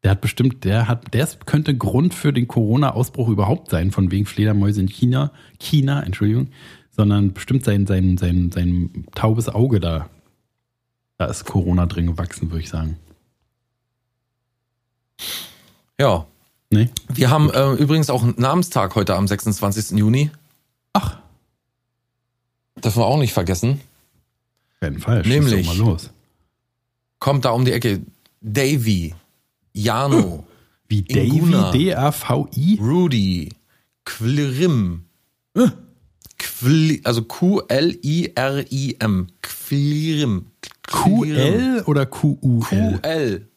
Der hat bestimmt, der hat, der könnte Grund für den Corona-Ausbruch überhaupt sein, von wegen Fledermäuse in China, China, Entschuldigung, sondern bestimmt sein, sein, sein, sein taubes Auge da. Da ist Corona drin gewachsen, würde ich sagen. Ja. Nee? Wir haben äh, übrigens auch einen Namenstag heute am 26. Juni. Dürfen wir auch nicht vergessen. Fall. schieß Nämlich- Mal los. Kommt da um die Ecke Davy, Jano, Wie Davy, Inguna. D-A-V-I? Rudy, Qulirim. Quili, also Q-L-I-R-I-M. Qulirim. Q-L oder Q-U-L? Q-L.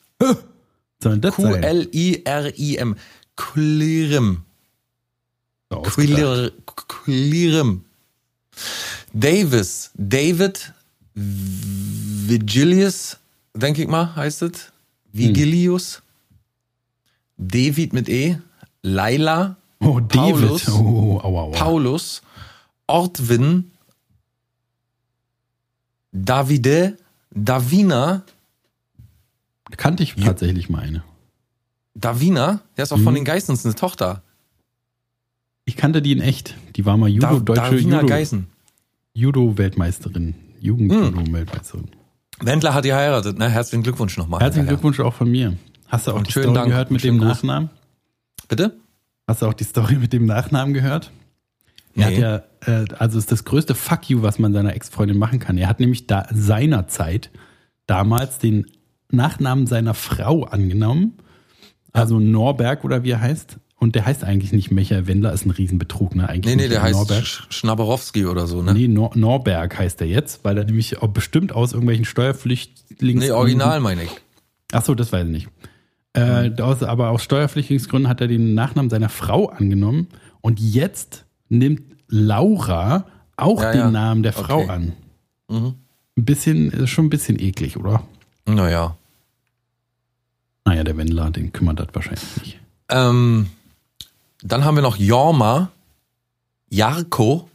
Soll das sein? Q-L-I-R-I-M. Qulirim. So ausgedacht. Quilir- Quilirim. Davis. David Vigilius, denke ich mal, heißt es. Vigilius. David mit E. Laila. Oh, David. Paulus. Oh, aua, aua. Paulus. Ortwin. Davide. Davina. Kannte ich tatsächlich mal eine. Davina. Der ist auch von Mhm. den Geissens eine Tochter. Ich kannte die in echt. Die war mal Judo, Da, deutsche Davina Judo, Geißen. Judo-Weltmeisterin. Jugend-Judo-Weltmeisterin. Wendler hat geheiratet, ne? Herzlichen Glückwunsch nochmal. Herzlichen ja. Glückwunsch auch von mir. Hast du auch Und die Story Dank gehört mit dem Gruß. Nachnamen? Bitte? Hast du auch die Story mit dem Nachnamen gehört? Er Nee. hat ja, äh, also ist das größte Fuck you, was man seiner Ex-Freundin machen kann. Er hat nämlich da seinerzeit damals den Nachnamen seiner Frau angenommen. Also Norberg oder wie er heißt. Und der heißt eigentlich nicht Michael Wendler, ist ein Riesenbetrug, ne? Eigentlich Nee, nee, der heißt Norberg. Sch- Schnaberowski oder so, ne? Nee, Nor Norberg heißt er jetzt, weil er nämlich bestimmt aus irgendwelchen Steuerpflichtlings... Nee, original meine ich. Ach so, das weiß ich nicht. Äh, aus, aber aus Steuerpflichtungsgründen hat er den Nachnamen seiner Frau angenommen und jetzt nimmt Laura auch Ja, den ja. Namen der Frau Okay. an. Mhm. Ein bisschen, ist schon ein bisschen eklig, oder? Naja. Naja, der Wendler, den kümmert das wahrscheinlich nicht. Ähm, dann haben wir noch Jorma, Jarko,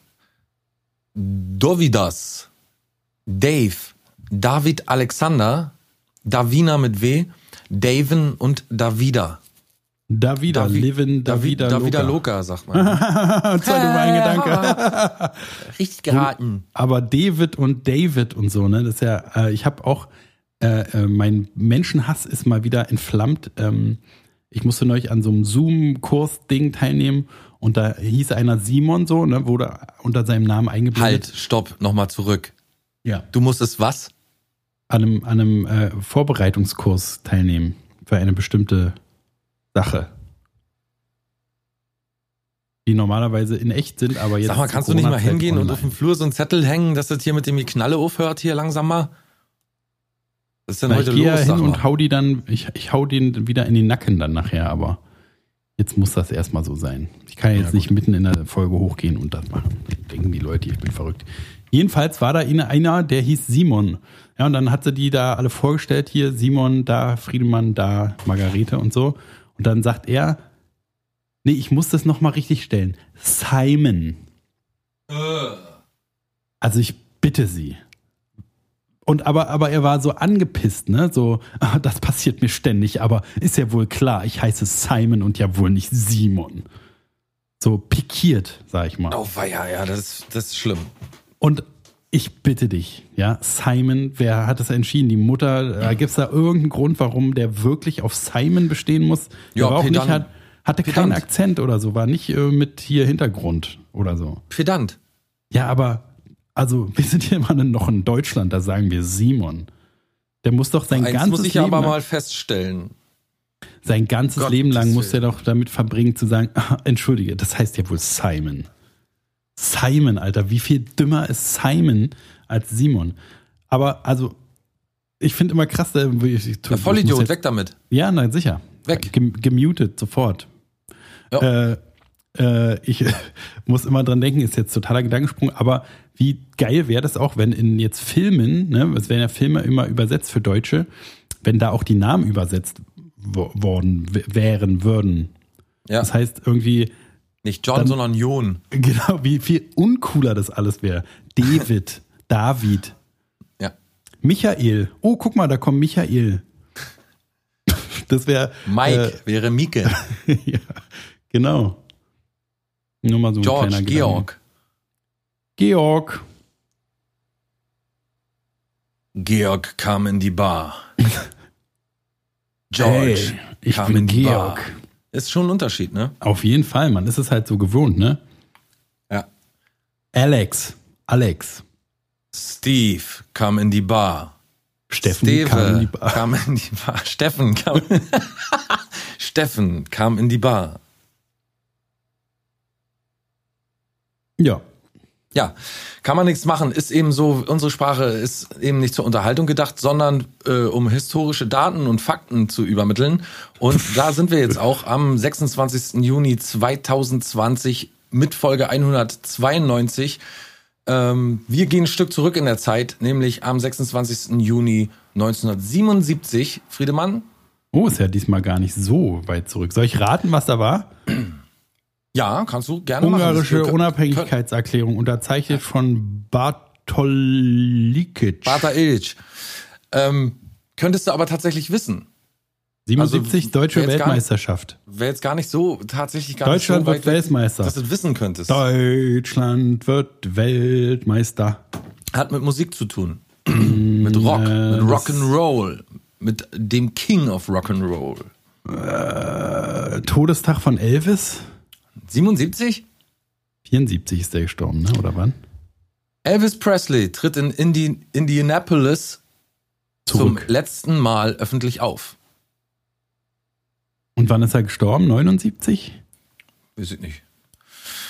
Dovidas, Dave, David Alexander, Davina mit W, Daven und Davida. Davida, Davi- Livin, Davida, Davida Loka. Loka, sagt man. Zwei dumme ein Gedanke. Richtig geraten. Aber David und David und so, ne, das ist ja, äh, ich habe auch, äh, äh, mein Menschenhass ist mal wieder entflammt. Ähm, ich musste neulich an so einem Zoom-Kurs-Ding teilnehmen und da hieß einer Simon so, ne, wurde unter seinem Namen eingeblendet. Halt, stopp, nochmal zurück. Ja. Du musstest was? An einem, an einem äh, Vorbereitungskurs teilnehmen für eine bestimmte Sache. Die normalerweise in echt sind, aber jetzt. Sag mal, kannst du nicht mal hingehen und auf dem Flur so einen Zettel hängen, dass das hier mit dem Geknalle aufhört, hier langsam mal? Was ist denn Na, heute ich gehe ja los, hin sag und hau die dann, ich, ich hau den wieder in den Nacken dann nachher, aber jetzt muss das erstmal so sein. Ich kann jetzt Ja, nicht mitten in der Folge hochgehen und das machen. Denken die Leute, ich bin verrückt. Jedenfalls war da eine- einer, der hieß Simon. Ja, und dann hat sie die da alle vorgestellt, hier Simon, da Friedemann, da Margarete und so. Und dann sagt er, nee, ich muss das nochmal richtig stellen. Simon. Also ich bitte Sie. Und aber, aber er war so angepisst, ne? So, ah, das passiert mir ständig, aber ist ja wohl klar, ich heiße Simon und ja wohl nicht Simon. So pikiert, sag ich mal. Oh, weia, ja, das ist, das ist schlimm. Und ich bitte dich, ja, Simon, wer hat das entschieden? Die Mutter, äh, gibt's da irgendeinen Grund, warum der wirklich auf Simon bestehen muss? Der Ja, war auch nicht, hat, hatte keinen Pedant. Akzent oder so, war nicht äh, mit hier Hintergrund oder so. Pedant. Ja, aber, also, wir sind hier immer noch in Deutschland, da sagen wir Simon. Der muss doch sein Eins ganzes muss ich Leben aber lang, mal feststellen. sein ganzes Gottes Leben lang muss er doch damit verbringen zu sagen, entschuldige, das heißt ja wohl Simon. Simon, Alter, wie viel dümmer ist Simon als Simon? Aber also, ich finde immer krass, äh, Der ich Vollidiot, muss jetzt- weg damit. Ja, na sicher. Weg. Gem gemutet, sofort. Ja. Äh, äh, ich muss immer dran denken, ist jetzt totaler Gedankensprung, aber wie geil wäre das auch, wenn in jetzt Filmen, ne, es werden ja Filme immer übersetzt für Deutsche, wenn da auch die Namen übersetzt wo worden wären würden. Ja, Das heißt irgendwie, nicht John, dann- sondern Jon. genau, wie viel uncooler das alles wäre. David, David, Ja. Michael. Oh, guck mal, da kommt Michael. Das wäre Mike wäre Mieke. ja, genau. Nur mal so ein George, kleiner Gedanke. Georg. Georg. Georg kam in die Bar. George Hey, ich kam bin in die Georg. Bar. Ist schon ein Unterschied, ne? Auf jeden Fall, man ist es halt so gewohnt, ne? Ja. Alex. Alex. Steve kam in die Bar. Steffen Steve kam in die Bar. kam in die Bar. Steffen kam, Steffen kam in die Bar. Ja. Ja, kann man nichts machen. Ist eben so, unsere Sprache ist eben nicht zur Unterhaltung gedacht, sondern äh, um historische Daten und Fakten zu übermitteln. Und da sind wir jetzt auch am 26. Juni 2020 mit Folge 192. Ähm, wir gehen ein Stück zurück in der Zeit, nämlich am 26. Juni 1977. Friedemann? Oh, ist ja diesmal gar nicht so weit zurück. Soll ich raten, was da war? Ja, kannst du gerne Ungarische machen. Das- Unabhängigkeitserklärung, unterzeichnet von Bartolikic. Illich. Ähm, könntest du aber tatsächlich wissen. 77 also, deutsche nicht- Weltmeisterschaft. Wäre jetzt gar nicht so, tatsächlich gar Deutschland nicht so wird Weltmeister. dass du das wissen könntest. Deutschland wird Weltmeister. Hat mit Musik zu tun. mit Mit Rock, äh, mit Rock'n'Roll, mit dem King of Rock'n'Roll. Äh, Todestag von Elvis. 77? 74 ist der gestorben, ne? Oder wann? Elvis Presley tritt in Indi Indianapolis Zurück. zum letzten Mal öffentlich auf. Und wann ist er gestorben? 79? Weiß ich nicht.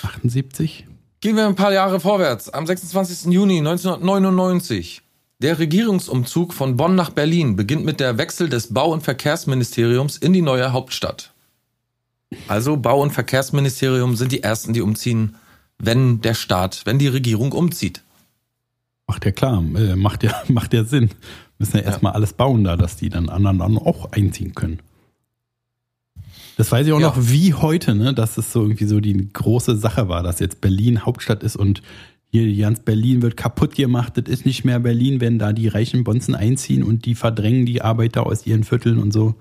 78? Gehen wir ein paar Jahre vorwärts. Am 26. Juni 1999. Der Regierungsumzug von Bonn nach Berlin beginnt mit der Wechsel des Bau- und Verkehrsministeriums in die neue Hauptstadt. Also Bau- und Verkehrsministerium sind die ersten, die umziehen, wenn der Staat, wenn die Regierung umzieht. Macht ja klar, äh, macht ja, macht ja Sinn. Müssen ja erstmal alles bauen da, dass die dann anderen auch einziehen können. Das weiß ich auch Ja. noch wie heute, ne, dass es so irgendwie so die große Sache war, dass jetzt Berlin Hauptstadt ist und hier ganz Berlin wird kaputt gemacht. Das ist nicht mehr Berlin, wenn da die reichen Bonzen einziehen und die verdrängen die Arbeiter aus ihren Vierteln und so.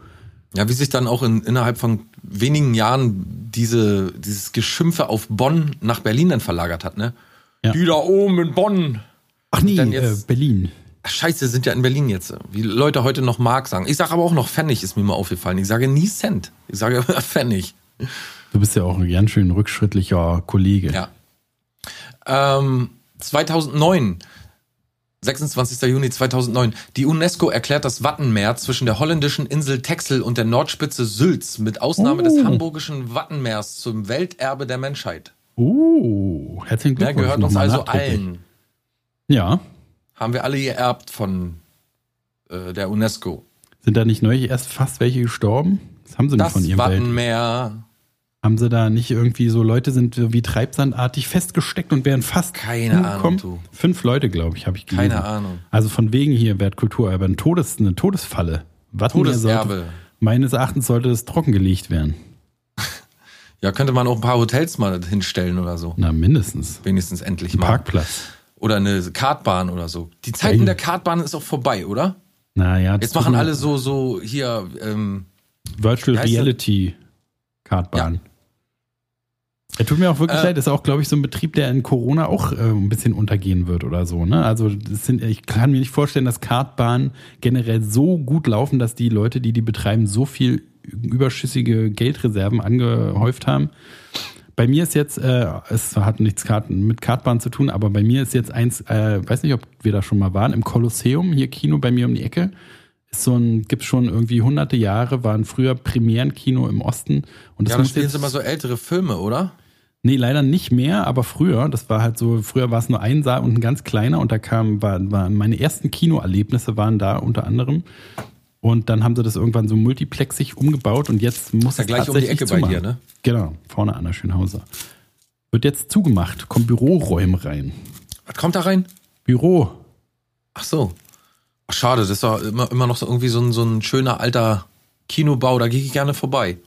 Ja, wie sich dann auch in, innerhalb von wenigen Jahren diese, dieses Geschimpfe auf Bonn nach Berlin dann verlagert hat, ne? Ja. Die da oben in Bonn. Ach nee, äh, jetzt- Berlin. Ach, Scheiße, sind ja in Berlin jetzt. Wie Leute heute noch Mark sagen. Ich sage aber auch noch Pfennig, ist mir mal aufgefallen. Ich sage nie Cent. Ich sage immer Pfennig. Du bist ja auch ein ganz schön rückschrittlicher Kollege. Ja. Ähm, 2009, 26. Juni 2009. Die UNESCO erklärt das Wattenmeer zwischen der holländischen Insel Texel und der Nordspitze Sülz mit Ausnahme des Oh. hamburgischen Wattenmeers zum Welterbe der Menschheit. Oh, herzlichen Der Glückwunsch. gehört uns also allen. Ja. Haben wir alle geerbt von äh, der UNESCO. Sind da nicht neulich erst fast welche gestorben? Das haben sie nicht Das von ihrem Welt. Haben sie da nicht irgendwie so Leute sind wie treibsandartig festgesteckt und wären fast Keine umgekommen? Ahnung, du. Fünf Leute, glaube ich, habe ich gelesen. Keine Ahnung. Also von wegen hier Wertkulturerbe, ein Todes, eine Todesfalle. Wattenmeer Todeserbe. Sollte, meines Erachtens sollte das trockengelegt werden. Ja, könnte man auch ein paar Hotels mal hinstellen oder so. Na, mindestens. Wenigstens endlich Ein mal. Parkplatz. Oder eine Kartbahn oder so. Die Zeiten Geil. der Kartbahn ist auch vorbei, oder? Naja, das Jetzt machen alle so, so hier, ähm, Virtual? Reality Kartbahn. Er tut mir auch wirklich Äh, leid, das ist auch, glaube ich, so ein Betrieb, der in Corona auch äh, ein bisschen untergehen wird oder so. Ne? Also das sind, ich kann mir nicht vorstellen, dass Kartbahnen generell so gut laufen, dass die Leute, die die betreiben, so viel überschüssige Geldreserven angehäuft haben. Bei mir ist jetzt, äh, es hat nichts mit Kartbahn zu tun, aber bei mir ist jetzt eins, äh, weiß nicht, ob wir da schon mal waren, im Kolosseum, hier Kino bei mir um die Ecke, ist so ein, gibt's schon irgendwie hunderte Jahre, waren früher Premierenkino im Osten. Und das ja, muss spielen jetzt, sie immer so ältere Filme, oder? Nee, leider nicht mehr, aber früher, das war halt so, früher war es nur ein Saal und ein ganz kleiner und da kam, war, war meine ersten Kinoerlebnisse waren da unter anderem. Und dann haben sie das irgendwann so multiplexig umgebaut und jetzt muss ja es gleich um die tatsächlich Ecke bei zumachen. dir, ne? Genau, vorne an der Schönhauser. Wird jetzt zugemacht, kommen Büroräume rein. Was kommt da rein? Büro. Ach so. Ach, schade, das ist doch immer, immer noch so irgendwie so ein, so ein schöner alter Kinobau, da gehe ich gerne vorbei.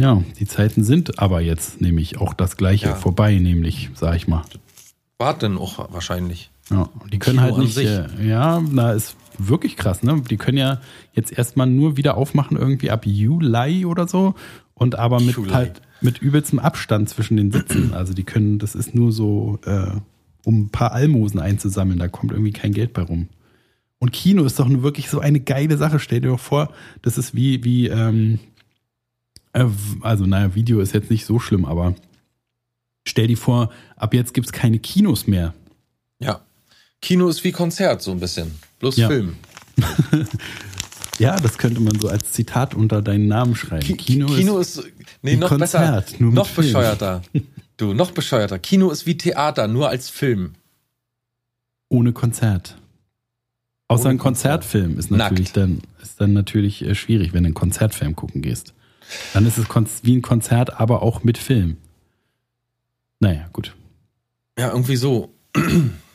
Ja, die Zeiten sind aber jetzt nämlich auch das gleiche Ja. vorbei, nämlich, sag ich mal. War denn auch wahrscheinlich. Ja, die können Kino halt nicht, äh, ja, na, ist wirklich krass, ne? Die können ja jetzt erstmal nur wieder aufmachen, irgendwie ab Juli oder so. Und aber mit Juli. halt mit übelstem Abstand zwischen den Sitzen. Also die können, das ist nur so, äh, um ein paar Almosen einzusammeln, da kommt irgendwie kein Geld bei rum. Und Kino ist doch nur wirklich so eine geile Sache. Stell dir doch vor, das ist wie, wie, ähm, äh, also naja, Video ist jetzt nicht so schlimm, aber stell dir vor, ab jetzt gibt's keine Kinos mehr. Ja. Kino ist wie Konzert, so ein bisschen. Bloß Ja. Film. Ja, das könnte man so als Zitat unter deinen Namen schreiben. Ki- Kino, Kino ist, ist, nee, noch Konzert, besser, noch Film. bescheuerter. Du, noch bescheuerter. Kino ist wie Theater, nur als Film. ohne Konzert. Außer Ohne ein Konzertfilm ist natürlich Nackt. dann ist dann natürlich äh, schwierig, wenn du einen Konzertfilm gucken gehst. Dann ist es wie ein Konzert, aber auch mit Film. Naja, gut. Ja, irgendwie so.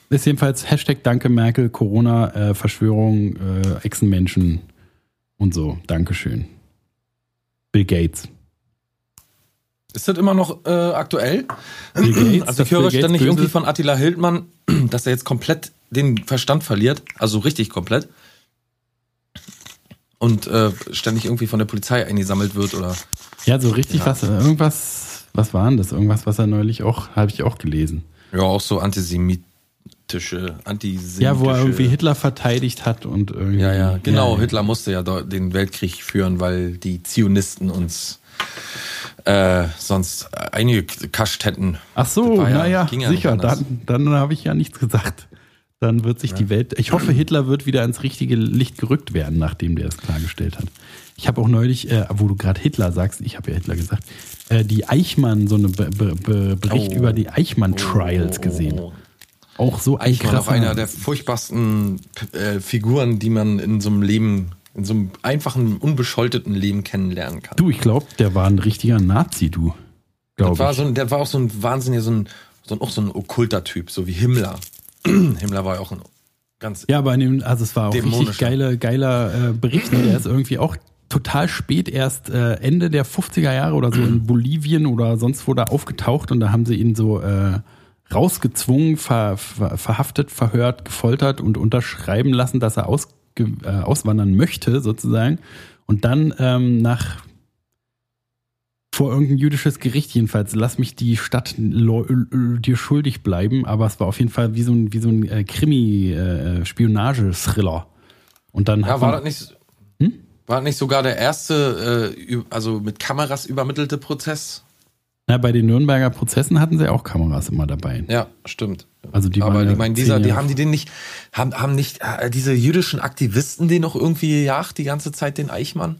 Ist jedenfalls Hashtag Danke Merkel, Corona, äh, Verschwörung, äh, Echsenmenschen und so. Dankeschön. Bill Gates. Ist das immer noch äh, aktuell? Bill Gates, Also ich höre ständig irgendwie von Attila Hildmann, dass er jetzt komplett den Verstand verliert. Also richtig komplett. Und äh, ständig irgendwie von der Polizei eingesammelt wird oder. Ja, so richtig Ja. was, äh, irgendwas, was war denn das? Irgendwas, was er neulich auch, habe ich auch gelesen. Ja, auch so Antisemit, antisemitische, antisemitische. Ja, wo er irgendwie Hitler verteidigt hat und irgendwie. Ja, ja, genau. Ja, Hitler musste ja den Weltkrieg führen, weil die Zionisten uns äh, sonst eingekascht hätten. Ach so, ja- naja, ja sicher. Dann, dann habe ich ja nichts gesagt. Dann wird sich die Welt. Ich hoffe, Hitler wird wieder ins richtige Licht gerückt werden, nachdem der es klargestellt hat. Ich habe auch neulich, äh, wo du gerade Hitler sagst, ich habe ja Hitler gesagt, äh, die Eichmann, so eine Be Be Be Bericht Oh. über die Eichmann-Trials gesehen. Auch so ein Eichmann auch krasser. einer der furchtbarsten äh, Figuren, die man in so einem Leben, in so einem einfachen, unbescholteten Leben kennenlernen kann. du, ich glaube, der war ein richtiger Nazi, du. Das war ich. so ein, der war auch so ein wahnsinniger, so ein, so ein, auch so ein okkulter Typ, so wie Himmler. Himmler war ja auch ein ganz Ja, aber in dem, also es war auch richtig geile, geiler äh, Bericht. Der ist irgendwie auch total spät erst äh, Ende der 50er Jahre oder so in Bolivien oder sonst wo da aufgetaucht und da haben sie ihn so äh, rausgezwungen, ver, ver, verhaftet, verhört, gefoltert und unterschreiben lassen, dass er aus, äh, auswandern möchte, sozusagen. Und dann ähm, nach vor irgendein jüdisches Gericht jedenfalls, lass mich die Stadt äh, dir schuldig bleiben, aber es war auf jeden Fall wie so ein, wie so ein äh, Krimi-Spionage-Thriller. Und dann Ja, hat war das nicht, war das nicht sogar der erste, äh, also mit Kameras übermittelte Prozess? na, bei den Nürnberger Prozessen hatten sie auch Kameras immer dabei. Ja, stimmt. Also die Aber ich meine, dieser, die haben die den nicht, haben, haben nicht äh, diese jüdischen Aktivisten den noch irgendwie gejagt, die ganze Zeit, den Eichmann?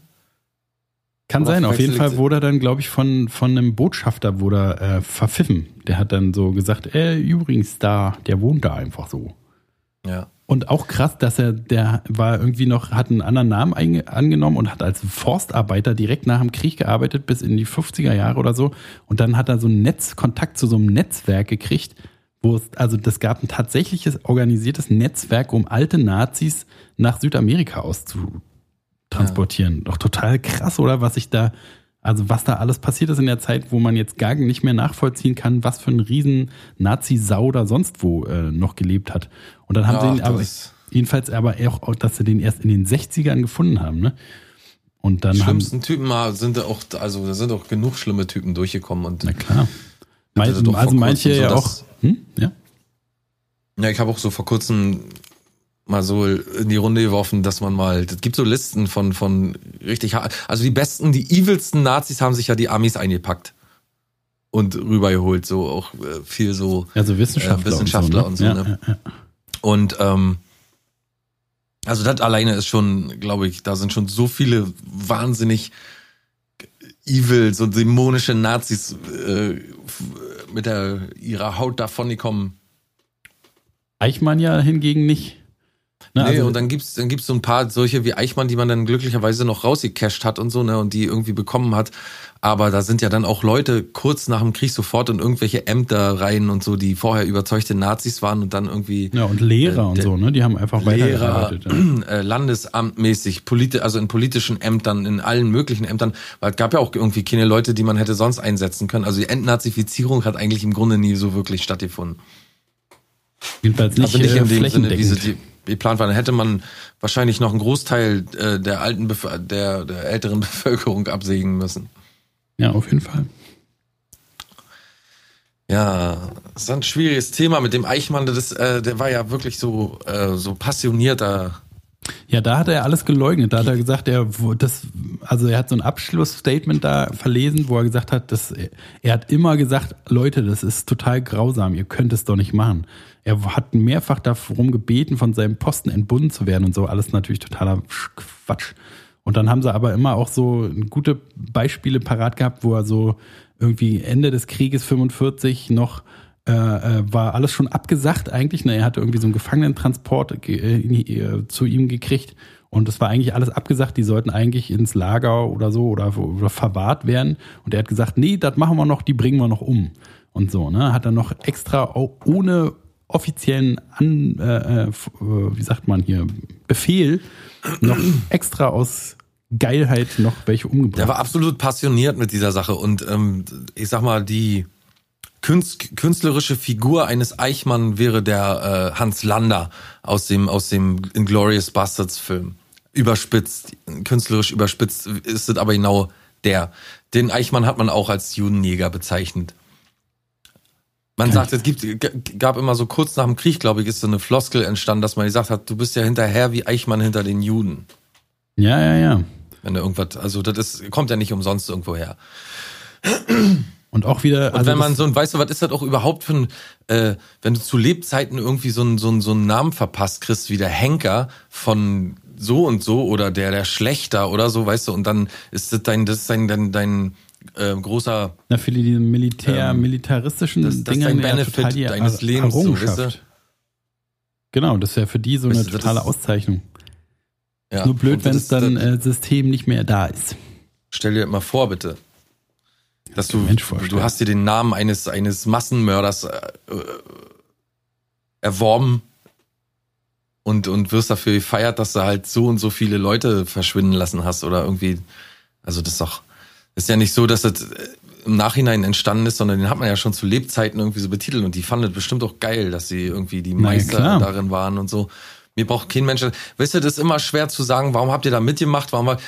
Kann Aber sein, auf jeden Fall wurde er dann, glaube ich, von, von einem Botschafter wurde äh, verpfiffen. Der hat dann so gesagt, äh, übrigens da, der wohnt da einfach so. Ja. Und auch krass, dass er, der war irgendwie noch, hat einen anderen Namen einge- angenommen und hat als Forstarbeiter direkt nach dem Krieg gearbeitet, bis in die 50er Jahre oder so. Und dann hat er so ein Netz, Kontakt zu so einem Netzwerk gekriegt, wo es, also das gab ein tatsächliches organisiertes Netzwerk, um alte Nazis nach Südamerika auszutransportieren. Doch total krass, oder? Was ich da, also was da alles passiert ist in der Zeit, wo man jetzt gar nicht mehr nachvollziehen kann, was für ein riesen Nazi-Sau da sonst wo äh, noch gelebt hat. Und dann haben sie Ach, ihn aber, jedenfalls aber auch, dass sie den erst in den 60ern gefunden haben, ne? Und dann haben, Schlimmsten Typen mal sind da auch, also da sind auch genug schlimme Typen durchgekommen und na klar. Mei- Also manche so, ja auch, hm? ja? Ja, ich habe auch so vor kurzem mal so in die Runde geworfen, dass man mal, es gibt so Listen von, von richtig, also die besten, die evilsten Nazis haben sich ja die Amis eingepackt und rübergeholt, so auch äh, viel so Also Wissenschaftler, Ja, Wissenschaftler und so, ja, ne? ja, ja. und ähm, also das alleine ist schon, glaube ich, da sind schon so viele wahnsinnig evil, so dämonische Nazis äh, mit der ihrer Haut davongekommen. Eichmann ja hingegen nicht. Ne, nee, also- und dann gibt's dann gibt's so ein paar solche wie Eichmann, die man dann glücklicherweise noch rausgecasht hat und so, ne, und die irgendwie bekommen hat. Aber da sind ja dann auch Leute kurz nach dem Krieg sofort in irgendwelche Ämter rein und so, die vorher überzeugte Nazis waren und dann irgendwie ja, und Lehrer äh, und so, ne? Die haben einfach Lehrer, weitergearbeitet. Ja. äh, Landesamtmäßig, politi also in politischen Ämtern, in allen möglichen Ämtern, weil es gab ja auch irgendwie keine Leute, die man hätte sonst einsetzen können. Also die Entnazifizierung hat eigentlich im Grunde nie so wirklich stattgefunden. Jedenfalls nicht, also nicht äh, in dem Sinne, wie sie die geplant waren. Dann hätte man wahrscheinlich noch einen Großteil äh, der alten, Bef der, der älteren Bevölkerung absägen müssen. Ja, auf jeden Fall. Ja, das ist ein schwieriges Thema mit dem Eichmann. Das, äh, der war ja wirklich so, äh, so passionierter. Ja, da hat er alles geleugnet. Da hat er gesagt, er das, also er hat so ein Abschlussstatement da verlesen, wo er gesagt hat, dass er hat immer gesagt, Leute, das ist total grausam, ihr könnt es doch nicht machen. Er hat mehrfach darum gebeten, von seinem Posten entbunden zu werden und so, alles natürlich totaler Quatsch. Und dann haben sie aber immer auch so gute Beispiele parat gehabt, wo er so irgendwie Ende des Krieges 45 noch äh, äh, war alles schon abgesagt eigentlich. Ne? Er hatte irgendwie so einen Gefangenentransport ge- äh, äh, zu ihm gekriegt und das war eigentlich alles abgesagt. Die sollten eigentlich ins Lager oder so oder, oder verwahrt werden. Und er hat gesagt, nee, das machen wir noch, die bringen wir noch um. Und so, ne? Hat dann noch extra ohne offiziellen An, äh, äh, äh, wie sagt man hier, Befehl noch extra aus Geilheit noch welche umgebracht. Der war absolut passioniert mit dieser Sache und ähm, ich sag mal, die Künst, künstlerische Figur eines Eichmann wäre der äh, Hans Lander aus dem aus dem Inglorious Bastards Film. Überspitzt, künstlerisch überspitzt ist es aber genau der. Den Eichmann hat man auch als Judenjäger bezeichnet. Man sagt, es gibt, gab immer so kurz nach dem Krieg, glaube ich, ist so eine Floskel entstanden, dass man gesagt hat, du bist ja hinterher wie Eichmann hinter den Juden. Ja, ja, ja. Wenn du irgendwas, also das ist, kommt ja nicht umsonst irgendwo her. Und auch wieder, Und also wenn man so ein, weißt du, was ist das auch überhaupt für ein, äh, wenn du zu Lebzeiten irgendwie so einen so einen- so einen Namen verpasst kriegst, wie der Henker von so und so oder der der Schlechter oder so, weißt du, und dann ist das dein, das ist dein, dein, dein äh, großer, na, für die Militär, Ähm, militaristischen das- das ist Dinge dein ja Benefit total die deines Lebens, so, weißt Genau, das ist ja für die so Weißt eine du, das totale ist- Auszeichnung. ja. Nur blöd, wenn das es ist- dann das- äh, System nicht mehr da ist. Stell dir mal vor, bitte. Dass du, du hast dir den Namen eines, eines Massenmörders äh, äh, erworben und, und wirst dafür gefeiert, dass du halt so und so viele Leute verschwinden lassen hast oder irgendwie, also das ist doch, ist ja nicht so, dass das äh, im Nachhinein entstanden ist, sondern den hat man ja schon zu Lebzeiten irgendwie so betitelt und die fanden das bestimmt auch geil, dass sie irgendwie die ja, Meister klar. darin waren und so. Mir braucht kein Mensch. Weißt du, das ist immer schwer zu sagen, warum habt ihr da mitgemacht? Warum war,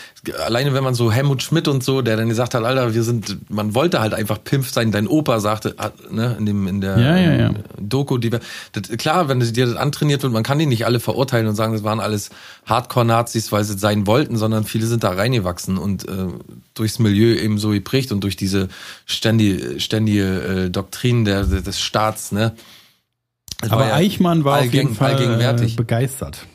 alleine wenn man so Helmut Schmidt und so, der dann gesagt hat, Alter, wir sind, man wollte halt einfach Pimpf sein. Dein Opa sagte, ne, in dem, in der Ja, ja, ja. Doku, die wir, das, klar, wenn dir das antrainiert wird, man kann die nicht alle verurteilen und sagen, das waren alles Hardcore-Nazis, weil sie es sein wollten, sondern viele sind da reingewachsen und äh, durchs Milieu eben so geprägt und durch diese ständige, ständige äh, Doktrin der, des Staats, ne. Das Aber war ja Eichmann war auf jeden Fall äh, begeistert.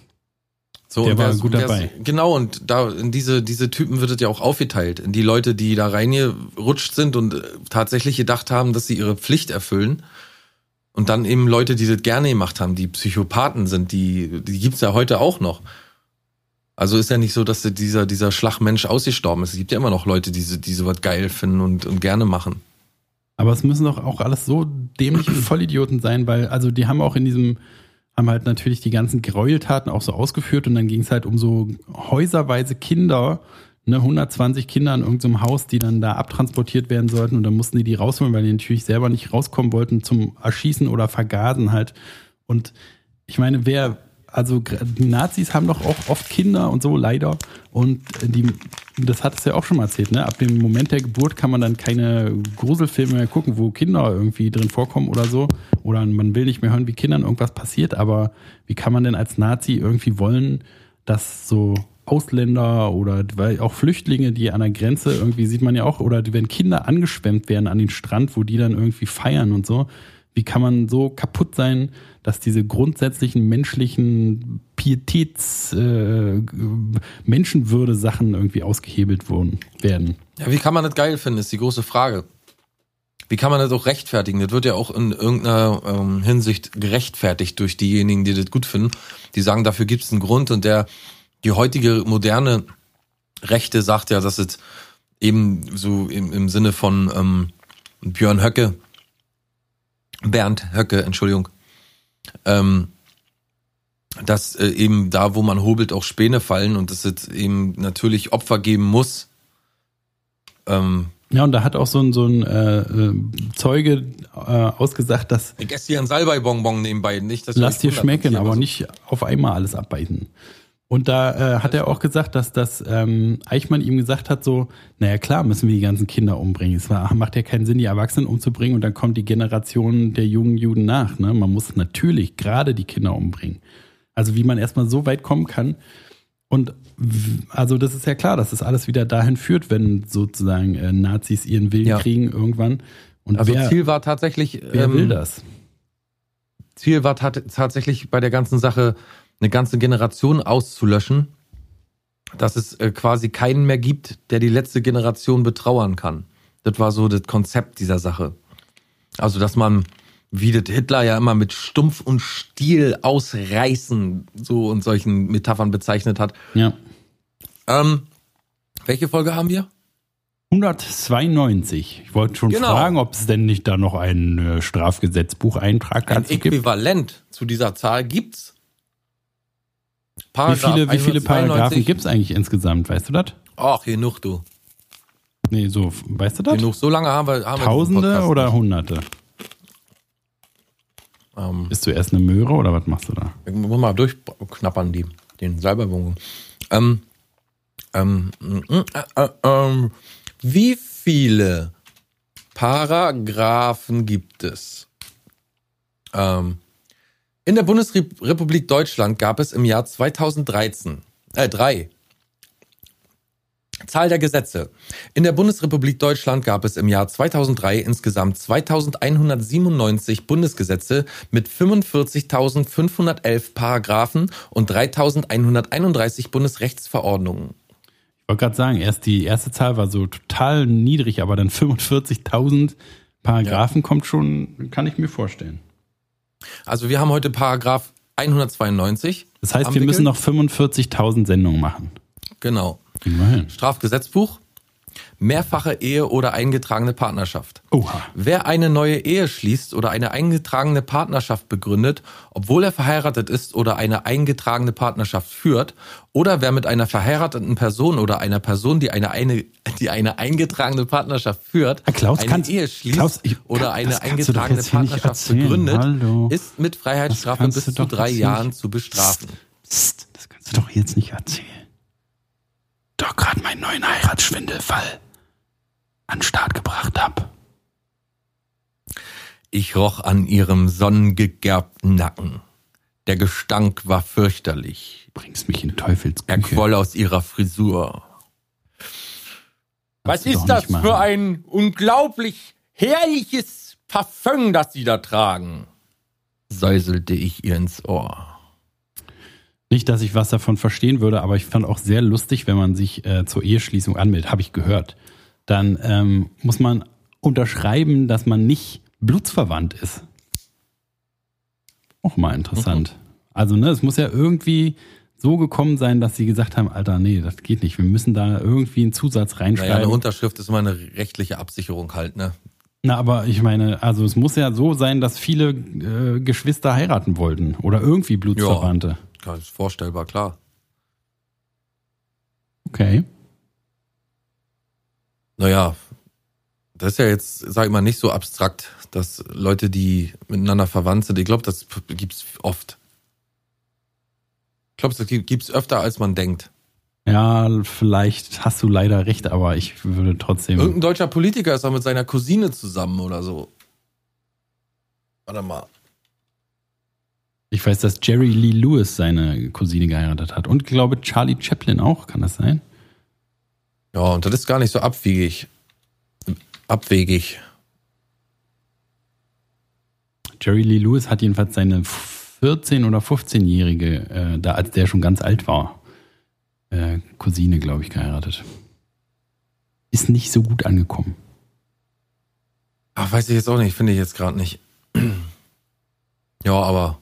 So, Der war gut dabei. Genau, und da in diese, diese Typen wird es ja auch aufgeteilt. In die Leute, die da reingerutscht sind und äh, tatsächlich gedacht haben, dass sie ihre Pflicht erfüllen. Und dann eben Leute, die das gerne gemacht haben, die Psychopathen sind, die, die gibt's ja heute auch noch. Also ist ja nicht so, dass dieser, dieser Schlagmensch ausgestorben ist. Es gibt ja immer noch Leute, die, so- die sowas geil finden und, und gerne machen. Aber es müssen doch auch alles so dämliche Vollidioten sein, weil, also die haben auch in diesem, haben halt natürlich die ganzen Gräueltaten auch so ausgeführt und dann ging es halt um so häuserweise Kinder, ne, 120 Kinder in irgendeinem Haus, die dann da abtransportiert werden sollten und dann mussten die die rausholen, weil die natürlich selber nicht rauskommen wollten zum Erschießen oder Vergasen halt. Und ich meine, wer, also Nazis haben doch auch oft Kinder und so, leider. Und die, das hat es ja auch schon mal erzählt, ne? Ab dem Moment der Geburt kann man dann keine Gruselfilme mehr gucken, wo Kinder irgendwie drin vorkommen oder so. Oder man will nicht mehr hören, wie Kindern irgendwas passiert. Aber wie kann man denn als Nazi irgendwie wollen, dass so Ausländer oder weil auch Flüchtlinge, die an der Grenze irgendwie sieht man ja auch, oder wenn Kinder angeschwemmt werden an den Strand, wo die dann irgendwie feiern und so, wie kann man so kaputt sein, dass diese grundsätzlichen menschlichen Pietäts, äh, Menschenwürde-Sachen irgendwie ausgehebelt wurden, werden? Ja, wie kann man das geil finden, ist die große Frage. Wie kann man das auch rechtfertigen? Das wird ja auch in irgendeiner ähm, Hinsicht gerechtfertigt durch diejenigen, die das gut finden. Die sagen, dafür gibt es einen Grund und der die heutige moderne Rechte sagt ja, dass es eben so im, im Sinne von ähm, Björn Höcke, Bernd Höcke, Entschuldigung, ähm, dass äh, eben da, wo man hobelt, auch Späne fallen und dass es eben natürlich Opfer geben muss. Ähm, Ja, und da hat auch so ein, so ein äh, äh, Zeuge äh, ausgesagt, dass ich esse hier ein Salbei-Bonbon nebenbei, nicht, dass lass dir schmecken, aber so- nicht auf einmal alles abbeißen. Und da äh, hat er auch gesagt, dass das ähm, Eichmann ihm gesagt hat, so, naja klar, müssen wir die ganzen Kinder umbringen. Es war, macht ja keinen Sinn, die Erwachsenen umzubringen und dann kommt die Generation der jungen Juden nach. Ne? Man muss natürlich gerade die Kinder umbringen. Also wie man erstmal so weit kommen kann. Und also das ist ja klar, dass das alles wieder dahin führt, wenn sozusagen äh, Nazis ihren Willen Ja. kriegen irgendwann. Und Also wer, Ziel war tatsächlich, wer ähm, will das? Ziel war tat, tatsächlich bei der ganzen Sache eine ganze Generation auszulöschen, dass es äh, quasi keinen mehr gibt, der die letzte Generation betrauern kann. Das war so das Konzept dieser Sache. Also, dass man, wie das Hitler ja immer mit Stumpf und Stiel ausreißen, so und solchen Metaphern bezeichnet hat. Ja. Ähm, welche Folge haben wir? 192. Ich wollte schon Genau. fragen, ob es denn nicht da noch einen äh, Strafgesetzbucheintrag Ein dazu gibt. Äquivalent zu dieser Zahl gibt's. Wie Paragraph viele, wie viele 192. Paragraphen gibt es eigentlich insgesamt? Weißt du das? Ach, genug, du. Nee, so, weißt du das? Genug. So lange haben wir. Haben wir Tausende Podcast oder nicht. Hunderte? Ähm, Bist du erst eine Möhre oder was machst du da? ich muss mal durchknappern, die, den Salbeibonbon. Ähm, ähm, mm, äh, äh, ähm, wie viele Paragraphen gibt es? Ähm, in der Bundesrepublik Deutschland gab es im Jahr 2013, äh, drei. Zahl der Gesetze. In der Bundesrepublik Deutschland gab es im Jahr 2003 insgesamt 2197 Bundesgesetze mit 45.511 Paragraphen und 3.131 Bundesrechtsverordnungen. Ich wollte gerade sagen, erst die erste Zahl war so total niedrig, aber dann 45.000 Paragraphen ja. kommt schon, kann ich mir vorstellen. Also wir haben heute Paragraph 192. Das heißt, wir müssen noch 45.000 Sendungen machen. Genau. Immerhin. Strafgesetzbuch mehrfache Ehe oder eingetragene Partnerschaft. Oha. Wer eine neue Ehe schließt oder eine eingetragene Partnerschaft begründet, obwohl er verheiratet ist oder eine eingetragene Partnerschaft führt, oder wer mit einer verheirateten Person oder einer Person, die eine, eine, die eine eingetragene Partnerschaft führt, Herr Klaus, eine kannst, Ehe schließt Klaus, ich, oder eine eingetragene Partnerschaft begründet, Hallo. ist mit Freiheitsstrafe bis zu drei Jahren zu bestrafen. Psst, das kannst du doch jetzt nicht erzählen. Doch gerade meinen neuen Heiratsschwindelfall an den Start gebracht habe. Ich roch an ihrem sonnengegerbten Nacken. Der Gestank war fürchterlich. Bringst mich in Teufels Er quoll aus ihrer Frisur. Was ist das für ein unglaublich herrliches Parfüm, das Sie da tragen? säuselte ich ihr ins Ohr. Nicht, dass ich was davon verstehen würde, aber ich fand auch sehr lustig, wenn man sich äh, zur Eheschließung anmeldet, habe ich gehört dann ähm, muss man unterschreiben, dass man nicht blutsverwandt ist. Auch mal interessant. Mhm. Also, ne, es muss ja irgendwie so gekommen sein, dass sie gesagt haben, Alter, nee, das geht nicht. Wir müssen da irgendwie einen Zusatz reinschreiben. Naja, eine Unterschrift ist immer eine rechtliche Absicherung halt, ne? Na, aber ich meine, also es muss ja so sein, dass viele äh, Geschwister heiraten wollten oder irgendwie Blutsverwandte. Ja, ist vorstellbar, klar. Okay naja, das ist ja jetzt, sag ich mal, nicht so abstrakt, dass Leute, die miteinander verwandt sind, ich glaube, das gibt's oft. Ich glaube, das gibt's öfter, als man denkt. Ja, vielleicht hast du leider recht, aber ich würde trotzdem. Irgendein deutscher Politiker ist auch mit seiner Cousine zusammen oder so. Warte mal. Ich weiß, dass Jerry Lee Lewis seine Cousine geheiratet hat. Und glaube Charlie Chaplin auch, kann das sein? Ja, und das ist gar nicht so abwegig. Abwegig. Jerry Lee Lewis hat jedenfalls seine 14- oder 15-jährige, äh, da als der schon ganz alt war, äh, Cousine, glaube ich, geheiratet. Ist nicht so gut angekommen. Ach, weiß ich jetzt auch nicht, finde ich jetzt gerade nicht. ja, aber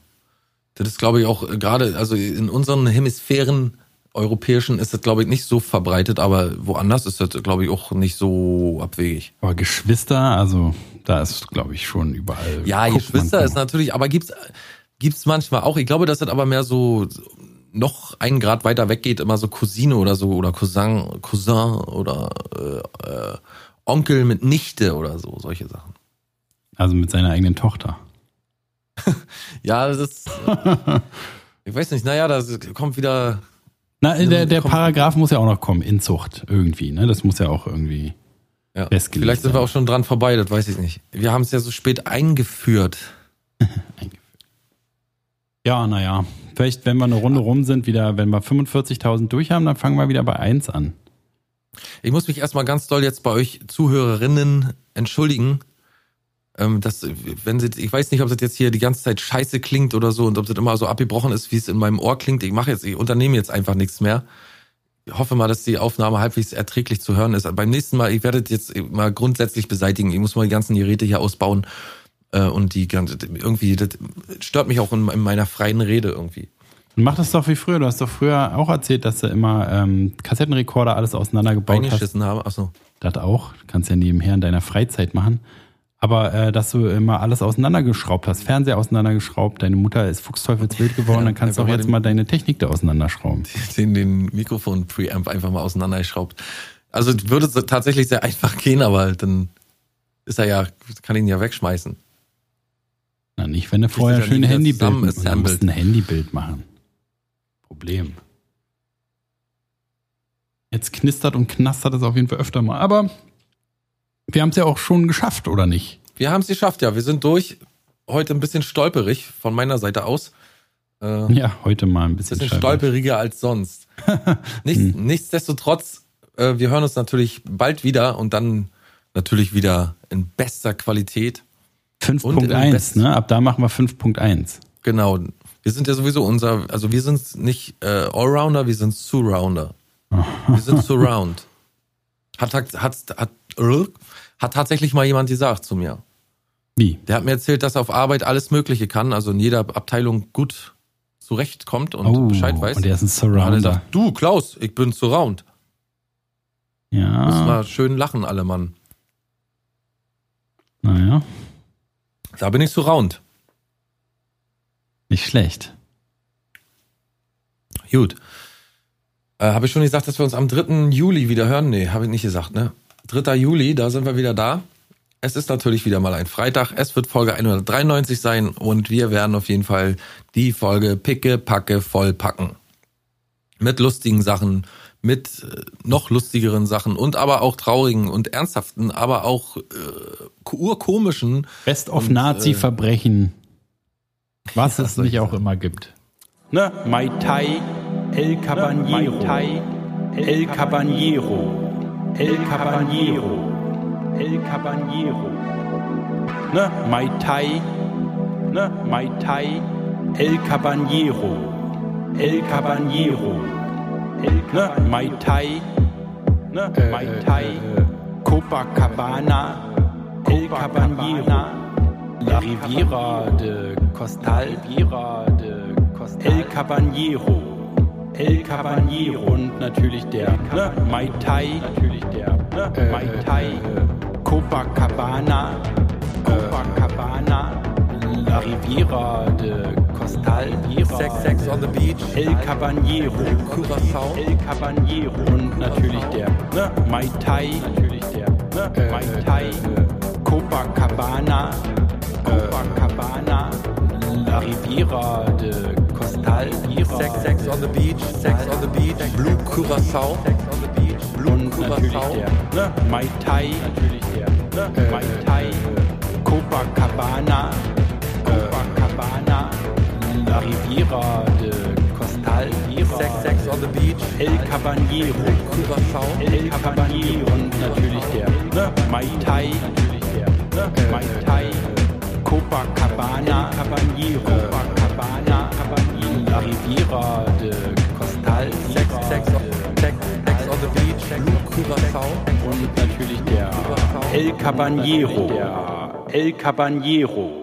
das ist, glaube ich, auch gerade, also in unseren Hemisphären europäischen ist das, glaube ich, nicht so verbreitet, aber woanders ist das, glaube ich, auch nicht so abwegig. Aber Geschwister, also da ist, glaube ich, schon überall. Ja, Geschwister ist natürlich, aber gibt's gibt's manchmal auch. Ich glaube, dass das aber mehr so noch einen Grad weiter weggeht, immer so Cousine oder so oder Cousin, Cousin oder äh, äh, Onkel mit Nichte oder so, solche Sachen. Also mit seiner eigenen Tochter. ja, das ist. ich weiß nicht, naja, da kommt wieder na, der, der Paragraph muss ja auch noch kommen, Inzucht irgendwie, ne? Das muss ja auch irgendwie ja. festgelegt Vielleicht sind wir auch schon dran vorbei, das weiß ich nicht. Wir haben es ja so spät eingeführt. eingeführt. Ja, naja. Vielleicht, wenn wir eine Runde rum sind, wieder, wenn wir 45.000 durch haben, dann fangen wir wieder bei 1 an. Ich muss mich erstmal ganz doll jetzt bei euch Zuhörerinnen entschuldigen ähm, das, wenn sie, ich weiß nicht, ob das jetzt hier die ganze Zeit scheiße klingt oder so und ob das immer so abgebrochen ist, wie es in meinem Ohr klingt. Ich mache jetzt, ich unternehme jetzt einfach nichts mehr. Ich hoffe mal, dass die Aufnahme halbwegs erträglich zu hören ist. Beim nächsten Mal, ich werde das jetzt mal grundsätzlich beseitigen. Ich muss mal die ganzen Geräte hier ausbauen äh, und die ganze, irgendwie, das stört mich auch in, in meiner freien Rede irgendwie. Mach das doch wie früher. Du hast doch früher auch erzählt, dass du immer ähm, Kassettenrekorder alles auseinandergebaut hast. Habe. Ach so. Das auch. Kannst ja nebenher in deiner Freizeit machen. Aber äh, dass du immer alles auseinandergeschraubt hast, Fernseher auseinandergeschraubt, deine Mutter ist fuchsteufelswild geworden, dann kannst du auch jetzt mal deine Technik da auseinanderschrauben. Den, den Mikrofon-Preamp einfach mal auseinandergeschraubt. Also würde es tatsächlich sehr einfach gehen, aber dann ist er ja, kann ihn ja wegschmeißen. Na, nicht, wenn du vorher schön Handybild du musst ein Handybild machen. Problem. Jetzt knistert und knastert es auf jeden Fall öfter mal. Aber wir haben es ja auch schon geschafft, oder nicht? Wir haben es geschafft, ja. Wir sind durch. heute ein bisschen stolperig von meiner Seite aus. Äh, ja, heute mal ein bisschen, bisschen stolperiger als sonst. Nichts, hm. nichtsdestotrotz, äh, wir hören uns natürlich bald wieder und dann natürlich wieder in bester Qualität. 5.1, ne? Ab da machen wir 5.1. Genau. Wir sind ja sowieso unser, also wir sind nicht äh, Allrounder, wir sind Surrounder. wir sind Surround. Hat, hat, hat, hat, hat tatsächlich mal jemand gesagt zu mir. Wie? Der hat mir erzählt, dass er auf Arbeit alles Mögliche kann, also in jeder Abteilung gut zurechtkommt und oh, Bescheid weiß. Und er ist ein Surrounder. Und sagt, du, Klaus, ich bin Surround. Ja. Müssen wir schön lachen, alle Mann. Naja. Da bin ich Surround. Nicht schlecht. Gut. Äh, habe ich schon gesagt, dass wir uns am 3. Juli wieder hören? Nee, habe ich nicht gesagt, ne? 3. Juli, da sind wir wieder da. Es ist natürlich wieder mal ein Freitag. Es wird Folge 193 sein und wir werden auf jeden Fall die Folge picke, packe, voll packen. Mit lustigen Sachen, mit äh, noch lustigeren Sachen und aber auch traurigen und ernsthaften, aber auch äh, urkomischen. Best of Nazi-Verbrechen. Äh, was es nicht auch immer gibt. Ne? Mai Tai, El Caballero, El Caballero, El Caballero. El Caballero. Ne? Mai Tai. Ne? Mai Tai. El Caballero. El Caballero. El ne? Mai Tai. Ne? Äh, Mai Tai. Äh, Copacabana. El Caballero. La Riviera de Costal. Riviera de Costal. El Caballero. El Caballero. Und natürlich der ne, Mai Tai, natürlich der ne, äh, Mai Tai, äh, Copacabana, Copacabana, La Riviera de Costal, Sex, Sex on the Beach, El Caballero, Curacao, El Caballero. Und natürlich der ne, Mai Tai, natürlich der ne, äh, Mai Tai, äh, Copacabana, Copacabana, La Riviera de Costal, Sex, Sex on the Beach, Sex on the Beach, Blue Curacao, Sex on the Beach, Blue Curacao, ne, Mai Tai, natürlich der, ne, äh, Mai Tai, Copacabana, Copacabana, La Riviera de Costal, Sex, Sex on the Beach, El Caballero, Curacao, El Caballero. Und natürlich der, ne, Mai Tai, natürlich der, ne, äh, Mai Tai, Copacabana, Caballero, Copacabana, Caballero, La Riviera de Costal, Sex, Sex, Sex, Sex on the Beach, Curacao und natürlich der El Caballero, der El Caballero.